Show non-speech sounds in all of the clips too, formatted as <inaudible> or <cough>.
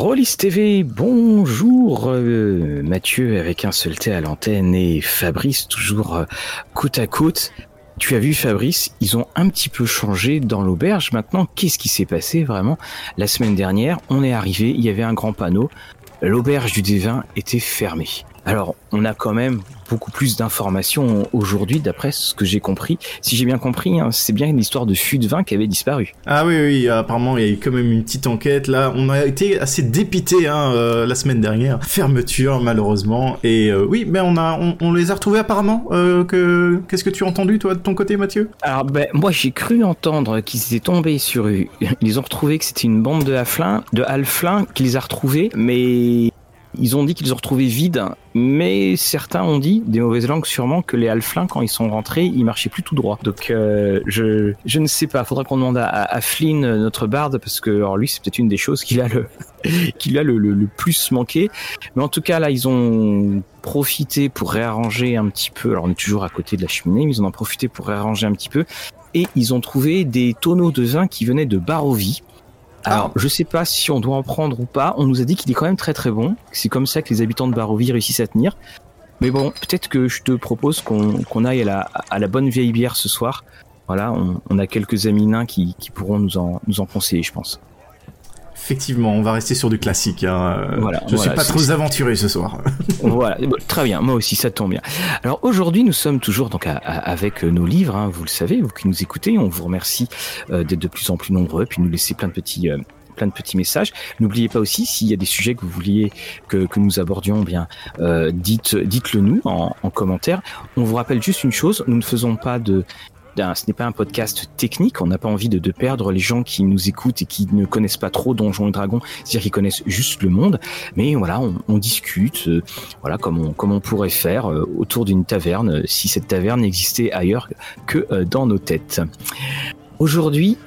Rollis TV, bonjour euh, Mathieu avec un seul T à l'antenne et Fabrice toujours euh, côte à côte. Tu as vu Fabrice, ils ont un petit peu changé dans l'auberge. Maintenant, qu'est-ce qui s'est passé vraiment? La semaine dernière, on est arrivé, il y avait un grand panneau. L'auberge du Dévin était fermée. Alors, on a quand même beaucoup plus d'informations aujourd'hui, d'après ce que j'ai compris. Si j'ai bien compris, hein, c'est bien une histoire de fût de vin qui avait disparu. Ah oui, oui, apparemment, il y a eu quand même une petite enquête. Là, on a été assez dépité hein, euh, la semaine dernière. Fermeture, malheureusement. Et euh, oui, mais on, a, on, les a retrouvés apparemment. Euh, que Qu'est-ce que tu as entendu, toi, de ton côté, Mathieu? Alors, ben, moi, j'ai cru entendre qu'ils étaient tombés sur... Ils ont retrouvé que c'était une bande de halflins, de halflins qui les a retrouvés, mais ils ont dit qu'ils ont retrouvé vide, mais certains ont dit, des mauvaises langues sûrement, que les halflins, quand ils sont rentrés, ils marchaient plus tout droit. Donc euh, je, je ne sais pas, faudra qu'on demande à, à, Flynn, notre barde, parce que alors lui, c'est peut-être une des choses qu'il a le <laughs> qu'il a le, le, plus manqué. Mais en tout cas, là, ils ont profité pour réarranger un petit peu. Alors on est toujours à côté de la cheminée, mais ils en ont profité pour réarranger un petit peu. Et ils ont trouvé des tonneaux de vin qui venaient de Barovie. Alors, je sais pas si on doit en prendre ou pas. On nous a dit qu'il est quand même très très bon. C'est comme ça que les habitants de Barovie réussissent à tenir. Mais bon, peut-être que je te propose qu'on aille à la, à la, bonne vieille bière ce soir. Voilà, on, on a quelques amis nains qui, qui pourront nous en, nous en conseiller, je pense. Effectivement, on va rester sur du classique. Hein. Voilà, je suis pas trop aventuré ce soir. <laughs> voilà, très bien. Moi aussi, ça tombe bien. Alors aujourd'hui, nous sommes toujours donc avec nos livres. Hein, vous le savez, vous qui nous écoutez, on vous remercie euh, d'être de plus en plus nombreux, puis nous laisser plein de petits. Euh, plein de petits messages. N'oubliez pas aussi s'il y a des sujets que vous vouliez que, que nous abordions, bien euh, dites dites-le nous en, en commentaire. On vous rappelle juste une chose, nous ne faisons pas de ce n'est pas un podcast technique. On n'a pas envie de, perdre les gens qui nous écoutent et qui ne connaissent pas trop Donjons et Dragons, c'est-à-dire qu'ils connaissent juste le monde. Mais voilà, on, discute, euh, voilà, comme on, comme on pourrait faire euh, autour d'une taverne, euh, si cette taverne existait ailleurs que dans nos têtes. Aujourd'hui,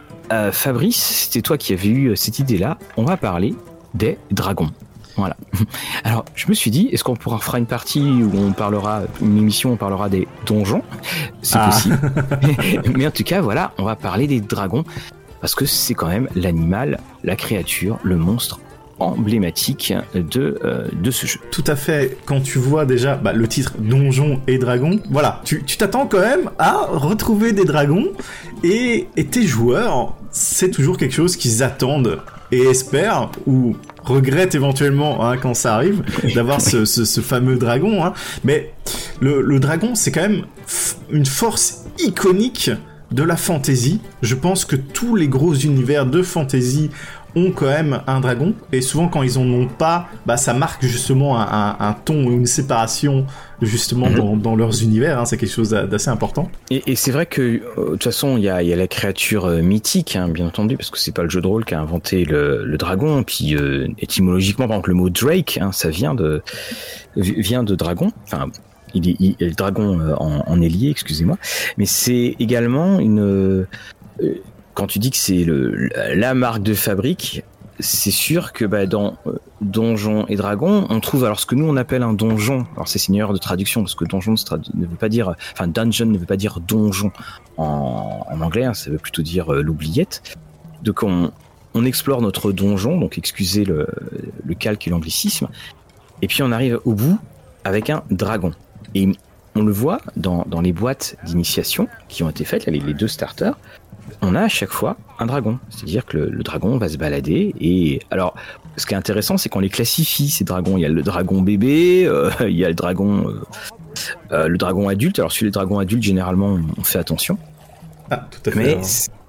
Fabrice, c'était toi qui avais eu cette idée-là. On va parler des dragons. Voilà. <laughs> Alors, je me suis dit, est-ce qu'on pourra faire une partie où on parlera, une émission où on parlera des donjons? C'est ah. possible. <laughs> <laughs> Mais en tout cas, voilà, on va parler des dragons parce que c'est quand même l'animal, la créature, le monstre emblématique de, euh, de ce jeu. Tout à fait. Quand tu vois déjà bah, le titre Donjons et Dragons, voilà, tu t'attends quand même à retrouver des dragons et, et tes joueurs, c'est toujours quelque chose qu'ils attendent et espèrent ou regrette éventuellement hein, quand ça arrive d'avoir ce, ce, fameux dragon. Hein. Mais le, le dragon, c'est quand même une force iconique de la fantasy. Je pense que tous les gros univers de fantasy ont quand même un dragon. Et souvent quand ils en ont pas bah ça marque justement un, un, ton ou une séparation justement mhm. dans, dans, leurs univers hein, c'est quelque chose d'assez important. Et, et c'est vrai que euh, de toute façon il y a, y a, la créature euh, mythique hein, bien entendu parce que c'est pas le jeu de rôle qui a inventé le, le dragon. Puis euh, étymologiquement par exemple le mot Drake hein, ça vient de vient de dragon. Enfin il est, dragon en, en ailier excusez-moi mais c'est également une quand tu dis que c'est la marque de fabrique, c'est sûr que bah, dans euh, Donjons et Dragons, on trouve alors ce que nous on appelle un donjon. Alors c'est une erreur de traduction parce que donjon ne veut pas dire, enfin dungeon ne veut pas dire donjon en, anglais, hein, ça veut plutôt dire euh, l'oubliette. Donc on, explore notre donjon, donc excusez le calque et l'anglicisme, et puis on arrive au bout avec un dragon. Et on le voit dans, dans les boîtes d'initiation qui ont été faites, les, les deux starters on a à chaque fois un dragon. C'est-à-dire que le, dragon va se balader et alors ce qui est intéressant c'est qu'on les classifie ces dragons. Il y a le dragon bébé, euh, <laughs> il y a le dragon euh, euh, le dragon adulte. Alors sur les dragons adultes généralement on fait attention. Ah, tout à fait. Mais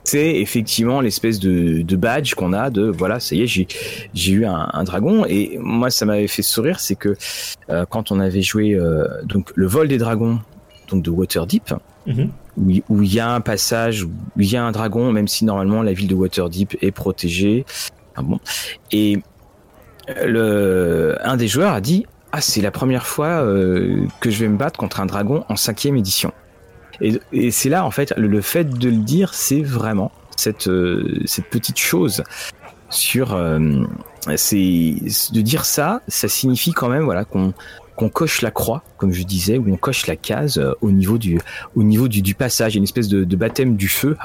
c'est effectivement l'espèce de, badge qu'on a de voilà ça y est j'ai j'ai eu un, dragon et moi ça m'avait fait sourire c'est que quand on avait joué donc le vol des dragons donc de Waterdeep. Mhm où il y a un passage, où il y a un dragon, même si normalement la ville de Waterdeep est protégée. Ah bon. Et le, un des joueurs a dit Ah, c'est la première fois euh, que je vais me battre contre un dragon en cinquième édition. Et, et c'est là, en fait, le, fait de le dire, c'est vraiment cette, euh, cette petite chose sur. Euh, c'est de dire ça, ça signifie quand même voilà qu'on qu'on coche la croix, comme je disais, ou on coche la case euh, au niveau du, au niveau du, passage, une espèce de, baptême du feu,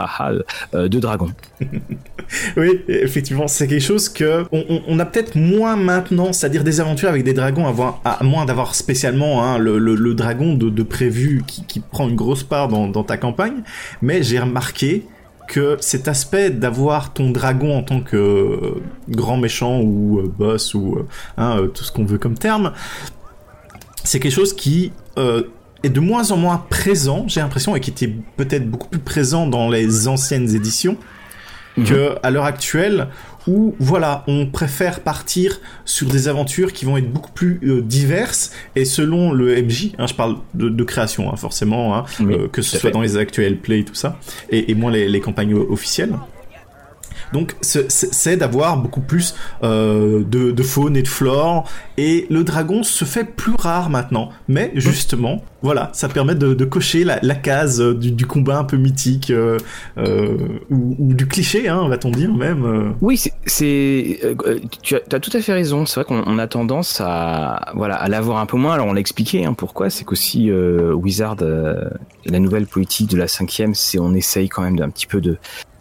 euh, de dragon. <laughs> oui, effectivement, c'est quelque chose que on, a peut-être moins maintenant, c'est-à-dire des aventures avec des dragons, à, à moins d'avoir spécialement hein, le, le, dragon de, prévu qui, qui, prend une grosse part dans, ta campagne, mais j'ai remarqué que cet aspect d'avoir ton dragon en tant que euh, grand méchant ou boss ou hein, tout ce qu'on veut comme terme, c'est quelque chose qui est de moins en moins présent, j'ai l'impression, et qui était peut-être beaucoup plus présent dans les anciennes éditions, mhm. que à l'heure actuelle, où voilà, on préfère partir sur des aventures qui vont être beaucoup plus euh, diverses et selon le MJ, hein, je parle de, création hein, forcément, hein, euh, que ce soit dans les actuels play et tout ça, et, et moins les, les campagnes officielles. Donc c'est d'avoir beaucoup plus euh, de, de, faune et de flore. Et le dragon se fait plus rare maintenant. Mais justement, voilà, ça permet de, de cocher la, la case euh, du, du, combat un peu mythique euh, euh, ou, ou, du cliché, hein, va-t-on dire même. Oui, c'est, tu as, as, tout à fait raison. C'est vrai qu'on a tendance à voilà à l'avoir un peu moins. Alors on l'a expliqué hein, pourquoi. C'est qu'aussi Wizard, la nouvelle politique de la cinquième, c'est on essaye quand même d'un petit peu de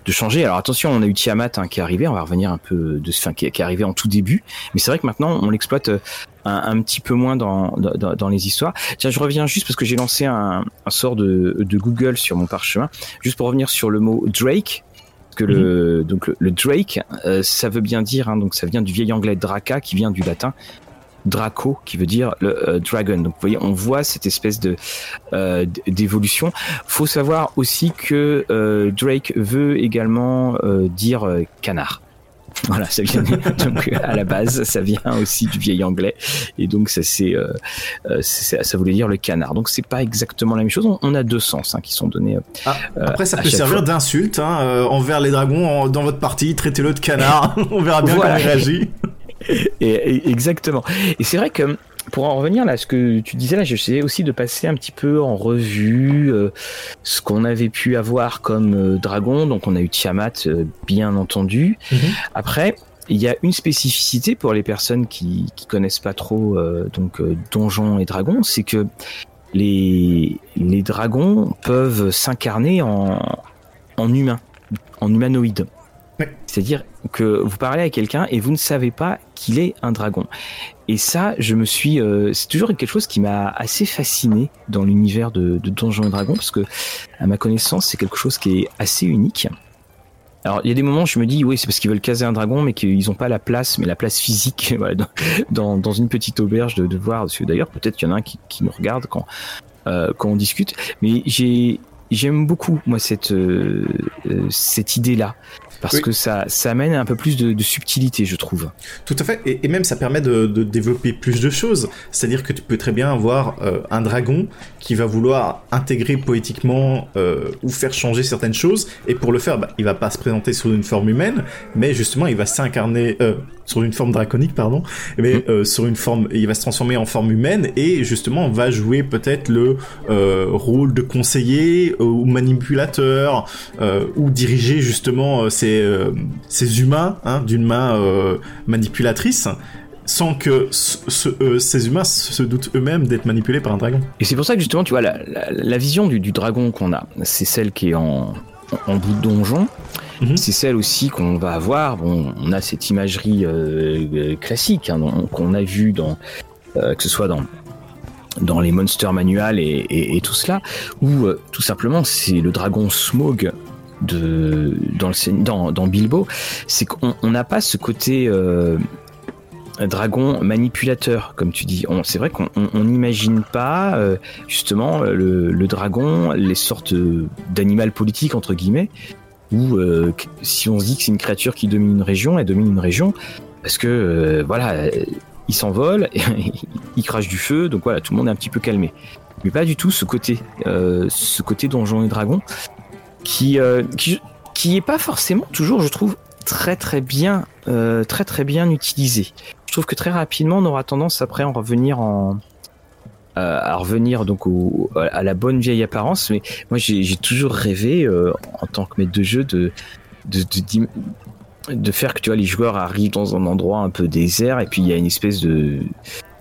de changer. Alors attention, on a eu Tiamat hein, qui est arrivé, on va revenir un peu de ce qui, est arrivé en tout début, mais c'est vrai que maintenant on l'exploite euh, un, petit peu moins dans, dans, les histoires. Tiens, je reviens juste parce que j'ai lancé un, sort de, Google sur mon parchemin, juste pour revenir sur le mot Drake. Que le, mhm. donc le, Drake, euh, ça veut bien dire, hein, donc ça vient du vieil anglais Draca, qui vient du latin, Draco, qui veut dire le euh, dragon. Donc vous voyez, on voit cette espèce de euh, d'évolution. Faut savoir aussi que euh, Drake veut également euh, dire canard. Voilà, ça vient <laughs> donc à la base, ça vient aussi du vieil anglais, et donc ça c'est, ça voulait dire le canard. Donc c'est pas exactement la même chose. On, a deux sens hein, qui sont donnés. Ah, après, ça peut servir d'insulte hein, envers les dragons dans votre partie. Traitez-le de canard. <laughs> on verra bien comment il réagit. <laughs> <laughs> et, exactement. Et c'est vrai que pour en revenir là, ce que tu disais là, j'essayais aussi de passer un petit peu en revue euh, ce qu'on avait pu avoir comme euh, dragon. Donc on a eu Tiamat, euh, bien entendu. Mm-hmm. Après, il y a une spécificité pour les personnes qui, qui connaissent pas trop donc donjons et dragons, c'est que les les dragons peuvent s'incarner en en humain, en humanoïde. C'est-à-dire que vous parlez à quelqu'un et vous ne savez pas qu'il est un dragon. Et ça, je me suis, euh, c'est toujours quelque chose qui m'a assez fasciné dans l'univers de, Donjons et Dragons parce que, à ma connaissance, c'est quelque chose qui est assez unique. Alors, il y a des moments où je me dis, oui, c'est parce qu'ils veulent caser un dragon, mais qu'ils n'ont pas la place, mais la place physique, <laughs> dans, une petite auberge de, voir. D'ailleurs, peut-être qu'il y en a un qui, qui nous regarde quand, euh, on discute. Mais j'ai, j'aime beaucoup, moi, cette, euh, cette idée-là parce que ça, ça amène un peu plus de, de subtilité, je trouve. Tout à fait, et, et même ça permet de, de, développer plus de choses. C'est-à-dire que tu peux très bien avoir euh, un dragon qui va vouloir intégrer poétiquement euh, ou faire changer certaines choses, et pour le faire, bah, il va pas se présenter sous une forme humaine, mais justement il va s'incarner euh, sur une forme draconique, pardon, mais mmh. euh, sur une forme, il va se transformer en forme humaine et justement va jouer peut-être le euh, rôle de conseiller euh, ou manipulateur ou diriger justement ces, ces humains hein, d'une main manipulatrice sans que ce, euh, ces humains se doutent eux-mêmes d'être manipulés par un dragon. Et c'est pour ça que justement, tu vois, la, la, la vision du, du dragon qu'on a, c'est celle qui est en, en bout de donjon. Mm -hmm. C'est celle aussi qu'on va avoir. Bon, on a cette imagerie euh, classique hein, qu'on a vue dans, euh, que ce soit dans dans les monster manuals et, et, et tout cela, où euh, tout simplement c'est le dragon Smog de dans le dans, dans Bilbo, c'est qu'on n'a pas ce côté dragon manipulateur, comme tu dis. C'est vrai qu'on n'imagine pas euh, justement le, dragon, les sortes d'animal politique entre guillemets, où euh, si on se dit que c'est une créature qui domine une région, elle domine une région parce que euh, voilà, il s'envole, <laughs> il crache du feu, donc voilà, tout le monde est un petit peu calmé. Mais pas du tout ce côté, ce côté donjon et dragon, qui, qui qui est pas forcément toujours, je trouve, très très bien, très très bien utilisé. Que très rapidement, on aura tendance après à en revenir en euh, à revenir donc au, à la bonne vieille apparence. Mais moi, j'ai toujours rêvé euh, en tant que maître de jeu de de, de de faire que tu vois les joueurs arrivent dans un endroit un peu désert et puis il y a une espèce de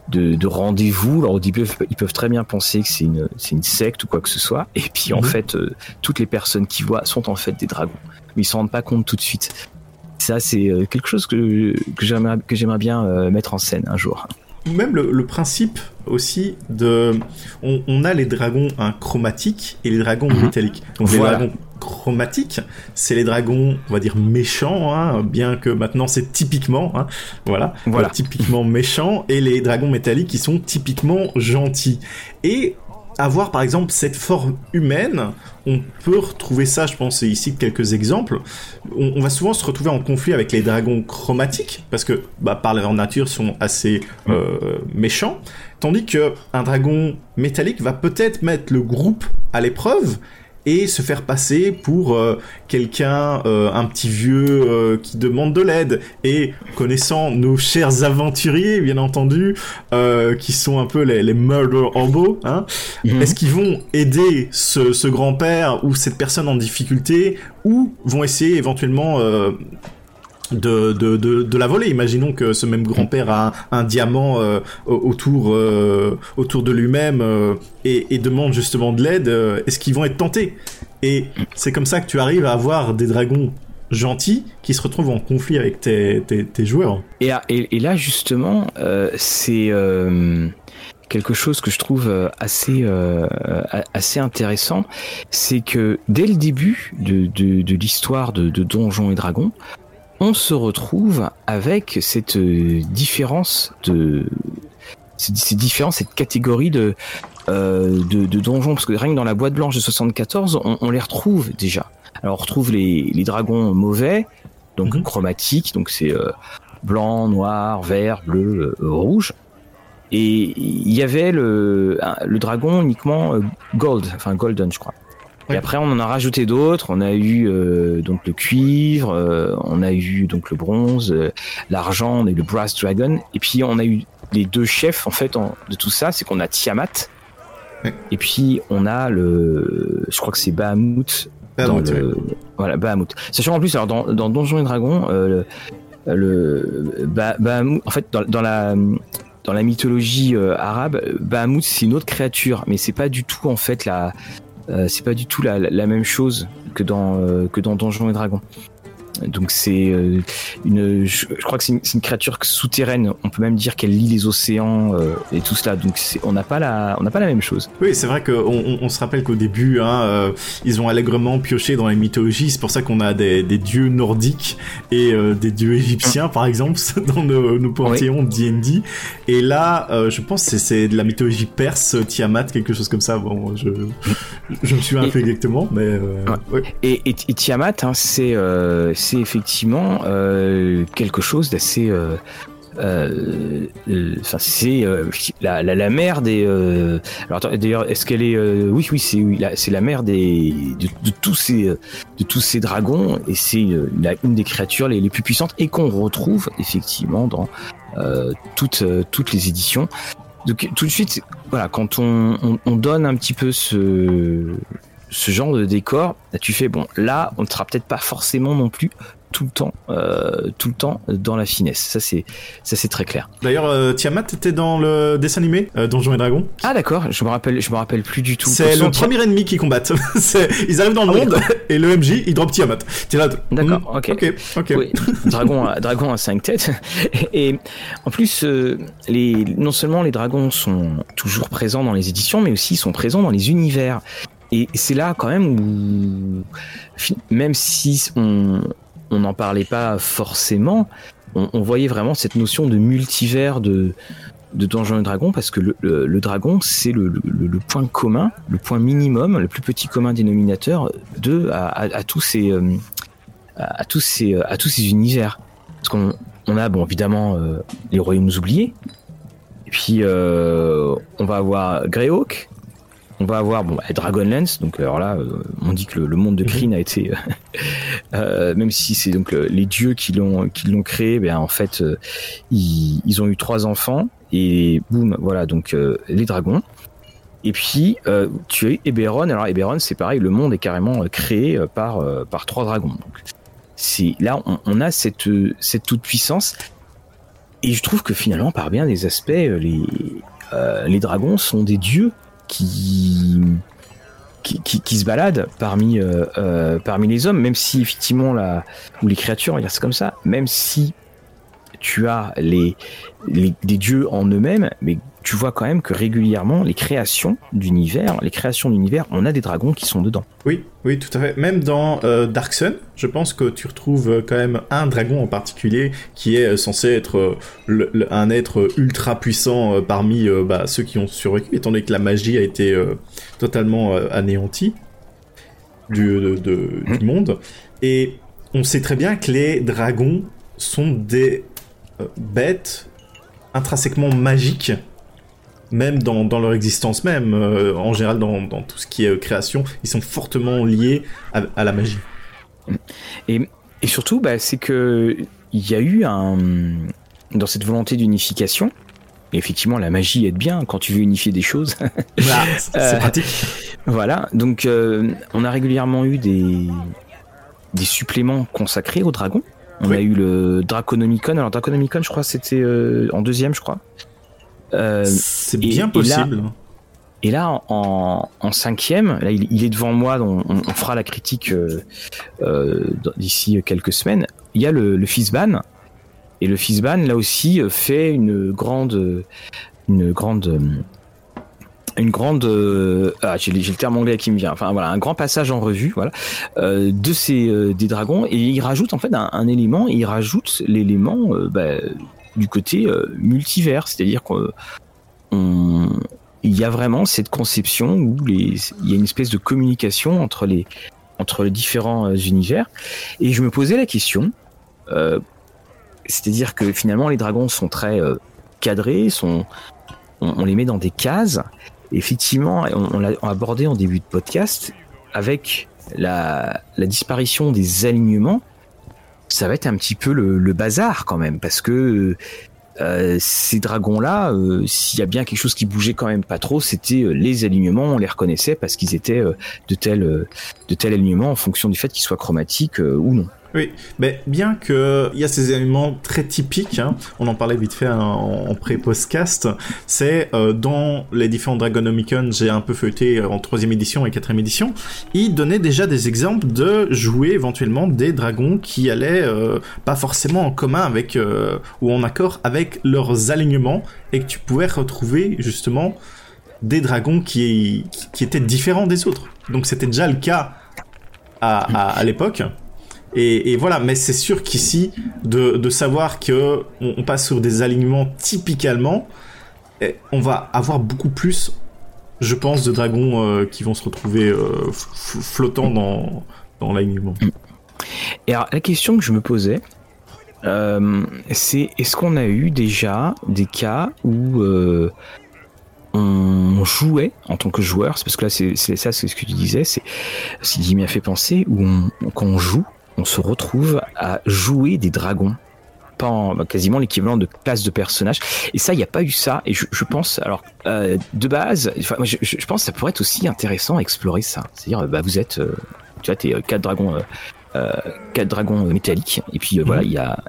de, rendez-vous. Alors ils peuvent, ils peuvent très bien penser que c'est une, c'est une secte ou quoi que ce soit. Et puis en mhm. fait, euh, toutes les personnes qui voient sont en fait des dragons. Mais ils s'en rendent pas compte tout de suite. Ça, c'est euh, quelque chose que, que j'aimerais, bien euh, mettre en scène un jour. Même le, principe aussi de, on, a les dragons hein, chromatiques et les dragons mhm. métalliques. Donc les dragons chromatique, c'est les dragons, on va dire méchants, hein, bien que maintenant c'est typiquement, hein, voilà, voilà. typiquement méchants, et les dragons métalliques qui sont typiquement gentils. Et avoir par exemple cette forme humaine, on peut retrouver ça, je pense ici quelques exemples. On, va souvent se retrouver en conflit avec les dragons chromatiques parce que bah, par leur nature sont assez euh, méchants, tandis que un dragon métallique va peut-être mettre le groupe à l'épreuve et se faire passer pour euh, quelqu'un, euh, un petit vieux euh, qui demande de l'aide. Et connaissant nos chers aventuriers, bien entendu, qui sont un peu les, les murder hobo, hein, mhm. est-ce qu'ils vont aider ce, ce grand-père ou cette personne en difficulté ou vont essayer éventuellement de, la voler. Imaginons que ce même grand-père a un, diamant euh, autour, euh, autour de lui-même euh, et, demande justement de l'aide. Est-ce qu'ils vont être tentés? Et c'est comme ça que tu arrives à avoir des dragons gentils qui se retrouvent en conflit avec tes, tes, joueurs. Et, là, justement, c'est quelque chose que je trouve assez, intéressant. C'est que dès le début de l'histoire de, de Donjons et Dragons, on se retrouve avec cette euh, différence de ces différences, cette catégorie de, euh, de, de, donjons, parce que rien que dans la boîte blanche de 74, on, on les retrouve déjà. Alors on retrouve les, les dragons mauvais, donc mhm. chromatiques, donc c'est euh, blanc, noir, vert, bleu, euh, rouge. Et il y avait le, le dragon uniquement gold, enfin golden je crois. Et après, on en a rajouté d'autres. On a eu euh, donc le cuivre, euh, on a eu donc le bronze, euh, l'argent, on a eu le brass dragon. Et puis on a eu les deux chefs en fait de tout ça, c'est qu'on a Tiamat. Et puis on a le, je crois que c'est Bahamut. dans le, voilà Bahamut. Sachant en plus, alors dans, dans Donjons et Dragons, le, le Bahamut, en fait dans, dans la dans la mythologie arabe, Bahamut c'est une autre créature, mais c'est pas du tout en fait la euh, c'est pas du tout la, même chose que dans euh, que dans Donjons et Dragons. Donc c'est euh, une, je, crois que c'est une, créature souterraine. On peut même dire qu'elle lit les océans euh, et tout cela. Donc on n'a pas la, on n'a pas la même chose. Oui, c'est vrai qu'on on, on se rappelle qu'au début, hein, euh, ils ont allègrement pioché dans les mythologies. C'est pour ça qu'on a des, des, dieux nordiques et des dieux égyptiens, par exemple, <laughs> dans nos, nos panthéons de D&D. Et là, je pense que c'est de la mythologie perse, Tiamat, quelque chose comme ça. Bon, je, je me souviens un peu exactement, mais. Ouais. Et, et, et, Tiamat, hein, c'est c'est effectivement euh, quelque chose d'assez euh, euh, enfin c'est la, la, la, mère des alors d'ailleurs est-ce qu'elle est oui oui c'est c'est la mère des de, tous ces de tous ces dragons et c'est une, des créatures les, plus puissantes et qu'on retrouve effectivement dans toutes toutes les éditions. Donc tout de suite voilà quand on, on donne un petit peu ce ce genre de décor, tu fais bon, là, on ne sera peut-être pas forcément non plus tout le temps, euh, tout le temps dans la finesse. Ça c'est, ça c'est très clair. D'ailleurs, euh, Tiamat était dans le dessin animé euh, Donjons et Dragons. Ah d'accord, je me rappelle, je me rappelle plus du tout. C'est le premier ennemi qui combattent. <laughs> ils arrivent dans le ah monde et le MJ il drop Tiamat. D'accord, hmm, ok, ok, ok. dragon, à, dragon à cinq têtes. <laughs> Et, en plus, les, non seulement les dragons sont toujours présents dans les éditions, mais aussi ils sont présents dans les univers. Et c'est là quand même où, même si on n'en parlait pas forcément, on, voyait vraiment cette notion de multivers de, de Donjons et Dragons parce que le, le, dragon c'est le, le, point commun, le point minimum, le plus petit commun dénominateur de à, tous ces euh, à tous ces à tous ces univers. Parce qu'on on a bon évidemment euh, les royaumes oubliés. Et puis euh, on va avoir Greyhawk, on va avoir bon, Dragonlance, donc alors là, euh, on dit que le, monde de mhm. Kryn a été, euh, <laughs> même si c'est donc euh, les dieux qui l'ont qui l'ont créé, ben en fait ils, ils, ont eu trois enfants et boum, voilà donc les dragons. Et puis tu as Eberron. Alors Eberron, c'est pareil, le monde est carrément créé par par trois dragons. Donc c'est là on, on, a cette cette toute puissance et je trouve que finalement, par bien des aspects, les, les dragons sont des dieux qui qui, qui, se baladent parmi parmi les hommes, même si effectivement la ou les créatures, on va dire c'est comme ça, même si tu as les, les, dieux en eux-mêmes, mais tu vois quand même que régulièrement, les créations d'univers, les créations d'univers, on a des dragons qui sont dedans. Oui, oui, tout à fait. Même dans euh, Dark Sun, je pense que tu retrouves euh, quand même un dragon en particulier qui est euh, censé être un être ultra puissant parmi bah, ceux qui ont survécu, étant donné que la magie a été totalement anéantie du, du mmh. monde. Et on sait très bien que les dragons sont des bêtes intrinsèquement magiques même dans, dans, leur existence même, euh, en général dans, dans, tout ce qui est euh, création, ils sont fortement liés à, la magie. Et, et surtout, bah, c'est que il y a eu un dans cette volonté d'unification. Effectivement, la magie aide bien quand tu veux unifier des choses. <laughs> Bah, c'est euh, pratique. Voilà, donc on a régulièrement eu des des suppléments consacrés aux dragons. On a eu le Draconomicon. Alors Draconomicon, je crois, c'était en deuxième, je crois. Euh, c'est bien possible. Et là, en, cinquième, là, il, est devant moi, on, on, fera la critique euh, euh, d'ici quelques semaines. Il y a le, le Fizban, et le Fizban, là aussi, fait une grande, une grande, une grande, ah, j'ai le terme anglais qui me vient. Enfin voilà, un grand passage en revue, voilà, de ces des dragons, et il rajoute en fait un, élément. Il rajoute l'élément bah, du côté euh, multivers, c'est-à-dire qu'il y a vraiment cette conception où il y a une espèce de communication entre les, entre les différents euh, univers. Et je me posais la question, euh, c'est-à-dire que finalement les dragons sont très cadrés, sont, on, les met dans des cases. effectivement, on, l'a abordé en début de podcast avec la disparition des alignements ça va être un petit peu le, bazar quand même, parce que euh, ces dragons-là, euh, s'il y a bien quelque chose qui bougeait quand même pas trop, c'était euh, les alignements. On les reconnaissait parce qu'ils étaient de tel de tel alignement en fonction du fait qu'ils soient chromatiques ou non. Oui, mais bien que il y a ces éléments très typiques, hein, on en parlait vite fait en, pré-postcast, c'est euh, dans les différents Dragonomicon, j'ai un peu feuilleté euh, en troisième édition et quatrième édition, ils donnaient déjà des exemples de jouer éventuellement des dragons qui allaient euh, pas forcément en commun avec ou en accord avec leurs alignements et que tu pouvais retrouver justement des dragons qui, étaient différents des autres. Donc c'était déjà le cas à l'époque. Et, voilà, mais c'est sûr qu'ici, de, savoir que on, passe sur des alignements typiquement, eh, on va avoir beaucoup plus, je pense, de dragons euh, qui vont se retrouver euh, flottants dans, dans l'alignement. Et alors, la question que je me posais, euh, c'est est-ce qu'on a eu déjà des cas où on jouait en tant que joueur, c'est parce que là c'est ça, c'est ce que tu disais, c'est ce qui m'a fait penser, où quand on joue, on se retrouve à jouer des dragons bah, quasiment l'équivalent de classe de personnage et ça il n'y a pas eu ça. Et je, pense alors euh, de base je, pense que ça pourrait être aussi intéressant à explorer ça. C'est à dire bah vous êtes euh, tu vois t'es euh, quatre dragons quatre dragons métalliques. Et puis voilà il y a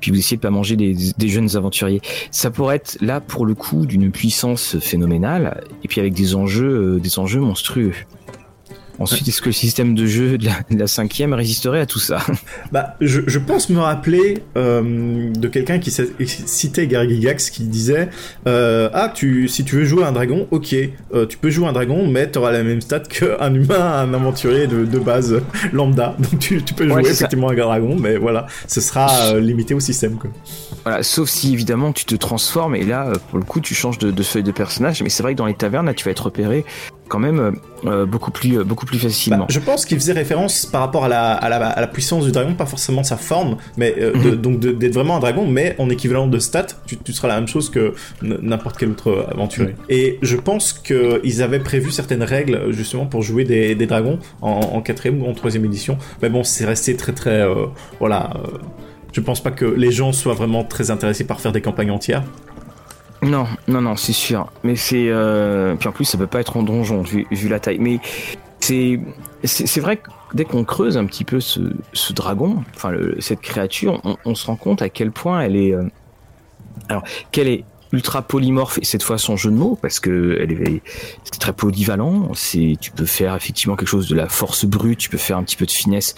puis vous essayez de pas manger des, des, jeunes aventuriers. Ça pourrait être là pour le coup d'une puissance phénoménale. Et puis avec des enjeux, des enjeux monstrueux. Ensuite, est-ce que le système de jeu de la, cinquième résisterait à tout ça? Bah, je, je, pense me rappeler euh, de quelqu'un qui citait Gary Gygax qui disait euh, Ah, tu, si tu veux jouer un dragon, ok, euh, tu peux jouer un dragon, mais tu auras la même stat qu'un humain, un aventurier de, de base lambda. <laughs> Donc tu, tu peux jouer effectivement un dragon, mais voilà, ce sera limité au système. Quoi. Voilà, sauf si évidemment tu te transformes et là, pour le coup, tu changes de, de feuille de personnage. Mais c'est vrai que dans les tavernes, là, tu vas être repéré quand même euh, euh, beaucoup plus beaucoup plus facilement. Bah, je pense qu'il faisait référence par rapport à la, à la, à la, puissance du dragon, pas forcément sa forme, mais euh, mhm. donc d'être vraiment un dragon, mais en équivalent de stats, tu, tu seras la même chose que n'importe quel autre aventurier. Et je pense qu'ils avaient prévu certaines règles justement pour jouer des, des dragons en, quatrième ou en troisième édition, mais bon, c'est resté très très voilà. je pense pas que les gens soient vraiment très intéressés par faire des campagnes entières. Non, non, non, c'est sûr. Mais c'est. Euh... Puis en plus, ça peut pas être en donjon, vu, vu la taille. Mais c'est. C'est vrai que dès qu'on creuse un petit peu ce, dragon, enfin, cette créature, on, on, se rend compte à quel point elle est. Euh, Alors, quelle est ultra polymorphe et cette fois son jeu de mots parce que elle est c'est très polyvalent c'est tu peux faire effectivement quelque chose de la force brute tu peux faire un petit peu de finesse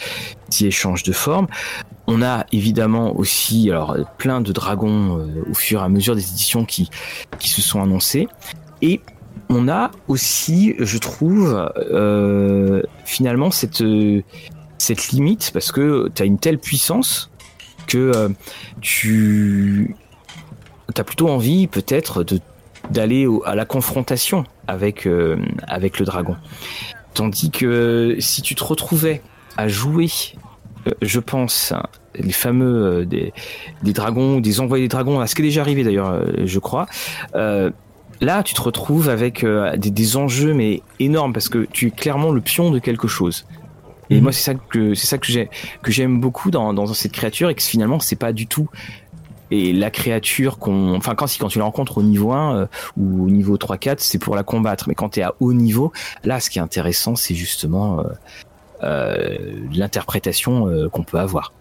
si échange de forme. On a évidemment aussi alors plein de dragons euh, au fur et à mesure des éditions qui qui se sont annoncées. Et on a aussi je trouve euh, finalement cette cette limite parce que tu as une telle puissance que euh, tu as plutôt envie peut-être de d'aller à la confrontation avec euh, avec le dragon. Tandis que si tu te retrouvais à jouer, euh, je pense, les fameux des, des dragons, des envoyés des dragons, à ce qui est déjà arrivé d'ailleurs, je crois. là, tu te retrouves avec des, des, enjeux mais énormes parce que tu es clairement le pion de quelque chose. Et mhm. moi, c'est ça que c'est ça que j'ai que j'aime beaucoup dans, dans cette créature et que finalement, c'est pas du tout et la créature qu'on enfin quand si quand tu la rencontres au niveau 1 euh, ou au niveau 3 4 c'est pour la combattre. Mais quand tu es à haut niveau là ce qui est intéressant c'est justement euh, euh, l'interprétation qu'on peut avoir.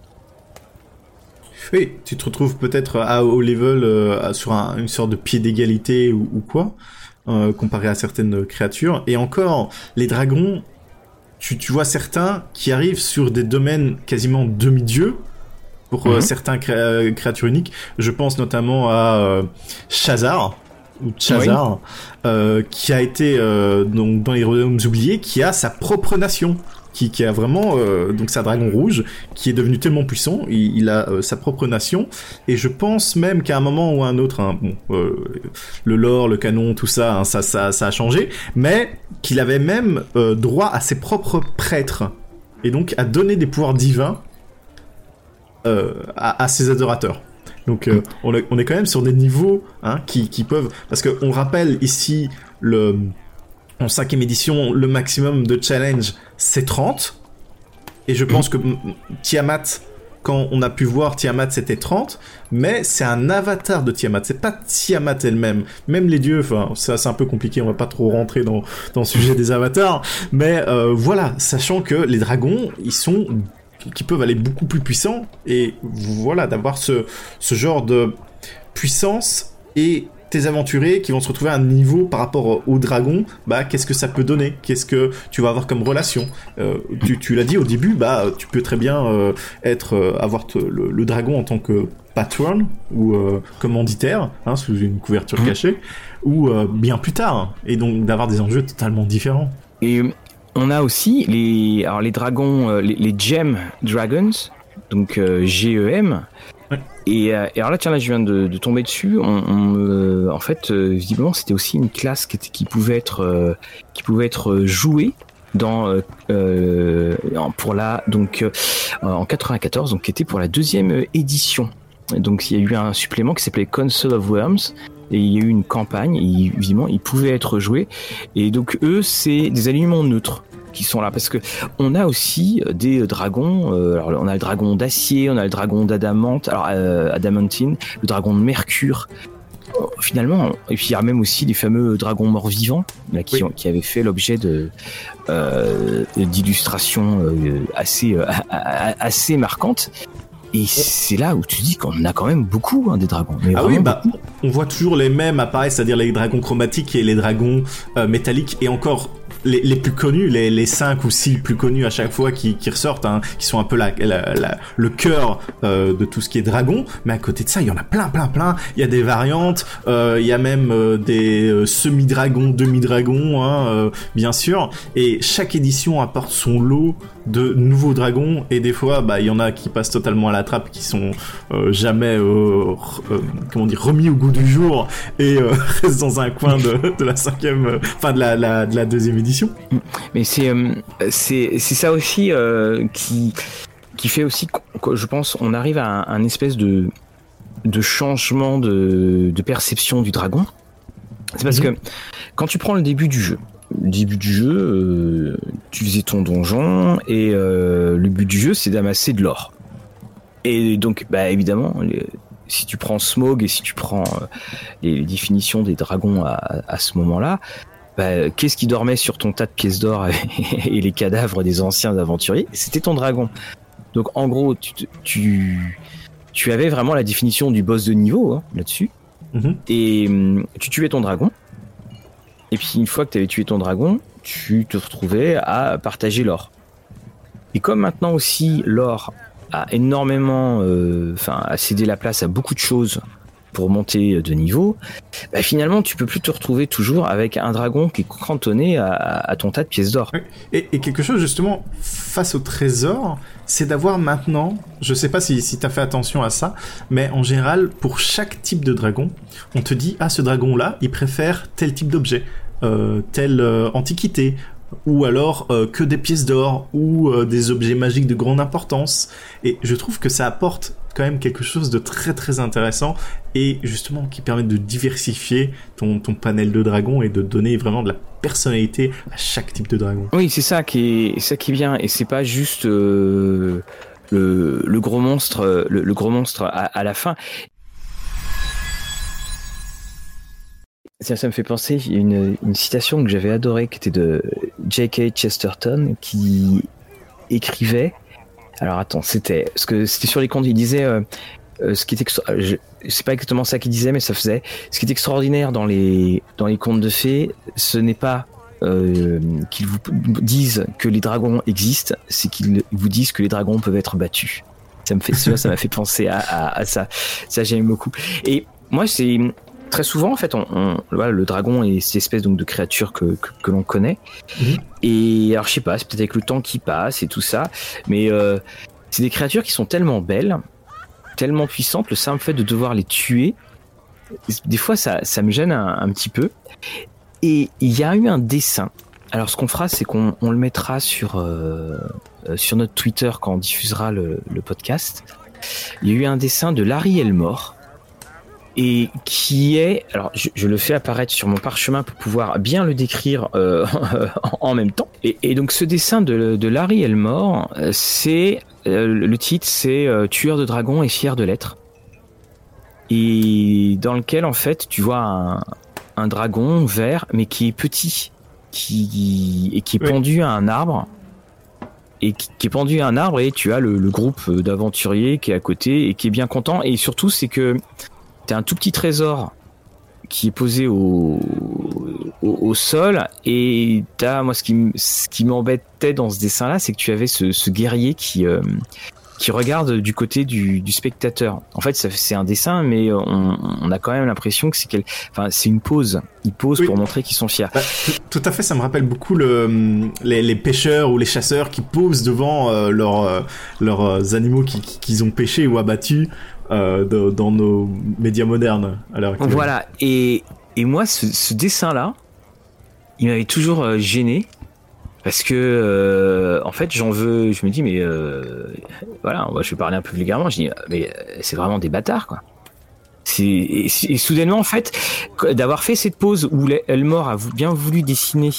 Oui tu te retrouves peut-être à haut level sur un, une sorte de pied d'égalité ou, ou, quoi comparé à certaines créatures. Et encore les dragons tu, tu vois certains qui arrivent sur des domaines quasiment demi-dieux pour euh, mhm. certains euh, créatures uniques. Je pense notamment à euh, Chazar ou Chazar, qui a été donc dans les royaumes oubliés, qui a sa propre nation. Qui, qui, a vraiment donc un dragon rouge qui est devenu tellement puissant il, il a sa propre nation et je pense même qu'à un moment ou à un autre hein, bon, le lore le canon tout ça, hein, ça ça ça a changé mais qu'il avait même droit à ses propres prêtres et donc à donner des pouvoirs divins euh, à, ses adorateurs. Donc euh, on, est, quand même sur des niveaux hein, qui, peuvent... Parce qu'on rappelle ici, le, en cinquième édition, le maximum de challenge, c'est 30. Et je pense que Tiamat, quand on a pu voir Tiamat, c'était 30. Mais c'est un avatar de Tiamat. C'est pas Tiamat elle-même. Même les dieux, enfin, c'est un peu compliqué, on va pas trop rentrer dans, dans le sujet des avatars. Mais euh, voilà, sachant que les dragons, ils sont qui peuvent aller beaucoup plus puissants et voilà d'avoir ce, ce genre de puissance et tes aventuriers qui vont se retrouver à un niveau par rapport au dragon, bah qu'est-ce que ça peut donner? Qu'est-ce que tu vas avoir comme relation? Euh, Tu, tu l'as dit au début, bah tu peux très bien euh, être euh, avoir le, le, dragon en tant que patron ou commanditaire hein, sous une couverture mmh. cachée, ou bien plus tard, et donc d'avoir des enjeux totalement différents. Et on a aussi les, alors les dragons, euh, les, Gem Dragons, donc euh, GEM. Et, euh, et, alors là, tiens, là, je viens de, tomber dessus. On, en fait, visiblement, c'était aussi une classe qui, qui pouvait être, qui pouvait être jouée dans pour la donc en 94, donc qui était pour la deuxième édition. Donc il y a eu un supplément qui s'appelait Console of Worms et il y a eu une campagne et évidemment ils pouvaient être joués et donc eux c'est des aliments neutres qui sont là. Parce que on a aussi des dragons euh, alors on a le dragon d'acier on a le dragon d'adamante alors euh, adamantine le dragon de mercure. Finalement et puis il y a même aussi les fameux dragons morts vivants là, qui, qui avaient fait l'objet de euh, d'illustrations euh, assez euh, assez marquantes et c'est là où tu dis qu'on a quand même beaucoup hein, des dragons. ah oui, bah on voit toujours les mêmes apparaître, c'est-à-dire les dragons chromatiques et les dragons euh, métalliques, et encore les, plus connus, les, les 5 ou 6 plus connus à chaque fois qui, ressortent, hein, qui sont un peu la, le cœur euh, de tout ce qui est dragon. Mais à côté de ça, il y en a plein, plein, plein. Il y a des variantes, euh, il y a même euh, des semi-dragons, demi-dragons, hein, bien sûr. Et chaque édition apporte son lot de nouveaux dragons. Et des fois, bah, il y en a qui passent totalement à la trappe, qui sont jamais, comment dire, remis au goût du jour et <laughs> restent dans un coin de, de la cinquième, enfin de la, de la deuxième édition mais c'est euh, c'est c'est ça aussi euh, qui qui fait aussi que je pense on arrive à un, espèce de de changement de, de perception du dragon. C'est parce mhm. que quand tu prends le début du jeu, le début du jeu, euh, tu faisais ton donjon et le but du jeu c'est d'amasser de l'or. Et donc, bah évidemment, si tu prends Smog et si tu prends les, définitions des dragons à, à ce moment-là, bah, qu'est-ce qui dormait sur ton tas de pièces d'or <laughs> et les cadavres des anciens aventuriers? C'était ton dragon. Donc en gros, tu, tu tu avais vraiment la définition du boss de niveau hein, là-dessus. Mhm. Et hum, tu tuais ton dragon. Et puis une fois que tu avais tué ton dragon, tu te retrouvais à partager l'or. Et comme maintenant aussi l'or a énormément, euh, enfin, a cédé la place à beaucoup de choses pour monter de niveau, bah, finalement tu peux plus te retrouver toujours avec un dragon qui est cantonné à, ton tas de pièces d'or. Et, quelque chose justement face au trésor, c'est d'avoir maintenant, je sais pas si, tu as fait attention à ça, mais en général, pour chaque type de dragon, on te dit, ah ce dragon-là, il préfère tel type d'objet, euh, telle euh, antiquité, ou alors euh, que des pièces d'or, ou euh, des objets magiques de grande importance. Et je trouve que ça apporte quand même quelque chose de très très intéressant et justement qui permet de diversifier ton, ton panel de dragons et de donner vraiment de la personnalité à chaque type de dragon. Oui, c'est ça qui est ça qui bien et c'est pas juste euh, le, le gros monstre le, le gros monstre à, à la fin. Ça, me fait penser a une, citation que j'avais adorée qui était de J.K. Chesterton qui écrivait alors attends, c'était parce que c'était sur les comptes, il disait euh, euh, ce qui je c'est pas exactement ça qu'il disait mais ça faisait ce qui est extraordinaire dans les dans les contes de fées, ce n'est pas euh, qu'ils vous disent que les dragons existent, c'est qu'ils vous disent que les dragons peuvent être battus. Ça me fait ça, ça m'a fait penser à, à, à ça. Ça j'aime beaucoup. Et moi c'est très souvent en fait on, on voilà, le dragon est cette espèce donc de créature que, que, que l'on connaît. Mhm. et alors je sais pas c'est peut-être avec le temps qui passe et tout ça mais euh, c'est des créatures qui sont tellement belles tellement puissantes le simple fait de devoir les tuer des fois ça, ça me gêne un, un petit peu. Et il y a eu un dessin. Alors ce qu'on fera c'est qu'on on le mettra sur euh, euh, sur notre Twitter quand on diffusera le, le podcast. Il y a eu un dessin de Larry Elmore et qui est, alors je, je, le fais apparaître sur mon parchemin pour pouvoir bien le décrire euh, <laughs> en même temps. Et, et, donc ce dessin de, de Larry Elmore, c'est euh, le titre, c'est euh, Tueur de dragons et fier de l'être, et dans lequel en fait tu vois un, un dragon vert mais qui est petit, qui et qui est oui. pendu à un arbre et qui, qui, est pendu à un arbre et tu as le, le groupe d'aventuriers qui est à côté et qui est bien content et surtout c'est que t'as un tout petit trésor qui est posé au, au, au sol et t'as moi ce qui ce qui m'embêtait dans ce dessin là c'est que tu avais ce, ce guerrier qui euh, qui regarde du côté du, du spectateur. En fait, c'est un dessin, mais on, on, a quand même l'impression que c'est quel... enfin, c'est une pause. Ils posent oui. pour montrer qu'ils sont fiers. Bah, tout à fait, ça me rappelle beaucoup le, les, les, pêcheurs ou les chasseurs qui posent devant euh, leurs, euh, leurs animaux qu'ils qui ont pêchés ou abattus euh, dans nos médias modernes à l'heure actuelle. Voilà, et, et moi, ce, dessin-là, il m'avait toujours euh, gêné parce que euh, en fait j'en veux je me dis mais voilà je vais parler un peu vulgairement je dis mais c'est vraiment des bâtards quoi c'est et, soudainement en fait d'avoir fait cette pause où Elmore a bien voulu dessiner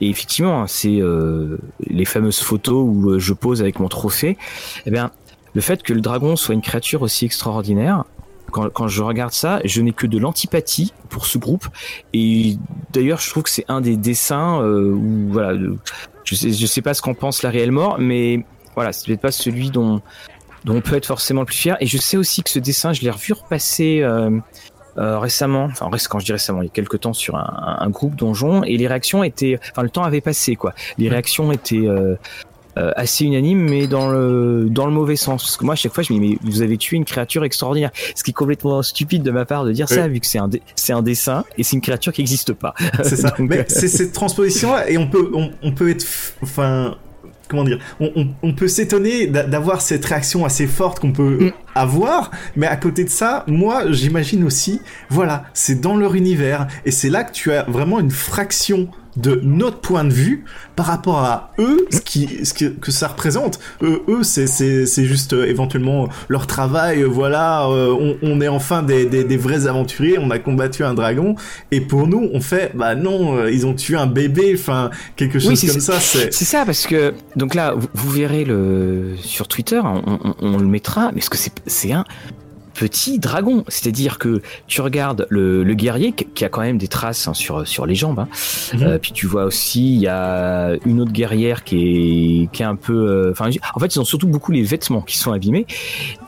et effectivement c'est euh, les fameuses photos où je pose avec mon trophée eh bien le fait que le dragon soit une créature aussi extraordinaire quand, quand, je regarde ça, je n'ai que de l'antipathie pour ce groupe. Et d'ailleurs, je trouve que c'est un des dessins euh, où, voilà, je sais, je sais pas ce qu'en pense la réelle mort, mais voilà, c'est peut-être pas celui dont, dont on peut être forcément le plus fier. Et je sais aussi que ce dessin, je l'ai revu repasser euh, euh, récemment, enfin quand je dis récemment, il y a quelques temps sur un, un, groupe donjon, et les réactions étaient, enfin le temps avait passé quoi. Les réactions étaient euh, assez unanime, mais dans le dans le mauvais sens. Parce que moi, à chaque fois, je me dis mais vous avez tué une créature extraordinaire. Ce qui est complètement stupide de ma part de dire oui. ça, vu que c'est un c'est un dessin et c'est une créature qui n'existe pas. <laughs> C'est ça. <laughs> Donc, mais euh... c'est cette transposition là, et on peut on, on peut être enfin comment dire, on, on, on peut s'étonner d'avoir cette réaction assez forte qu'on peut mm. avoir, mais à côté de ça, moi, j'imagine aussi, voilà, c'est dans leur univers, et c'est là que tu as vraiment une fraction de notre point de vue par rapport à eux, ce, qui, ce que, que ça représente. Euh, eux, c'est, juste euh, éventuellement leur travail, euh, voilà, euh, on, on, est enfin des, des, des, vrais aventuriers, on a combattu un dragon, et pour nous, on fait, bah non, ils ont tué un bébé, enfin, quelque chose oui, comme ça. C'est... c'est ça, parce que, donc là, vous, vous verrez le, sur Twitter, on, on, on, le mettra, mais ce que c'est, c'est un petit dragon. C'est-à-dire que tu regardes le, le, guerrier qui a quand même des traces hein, sur sur les jambes. Hein. Mhm. Euh, puis tu vois aussi il y a une autre guerrière qui est qui est un peu. Euh, en fait, ils ont surtout beaucoup les vêtements qui sont abîmés.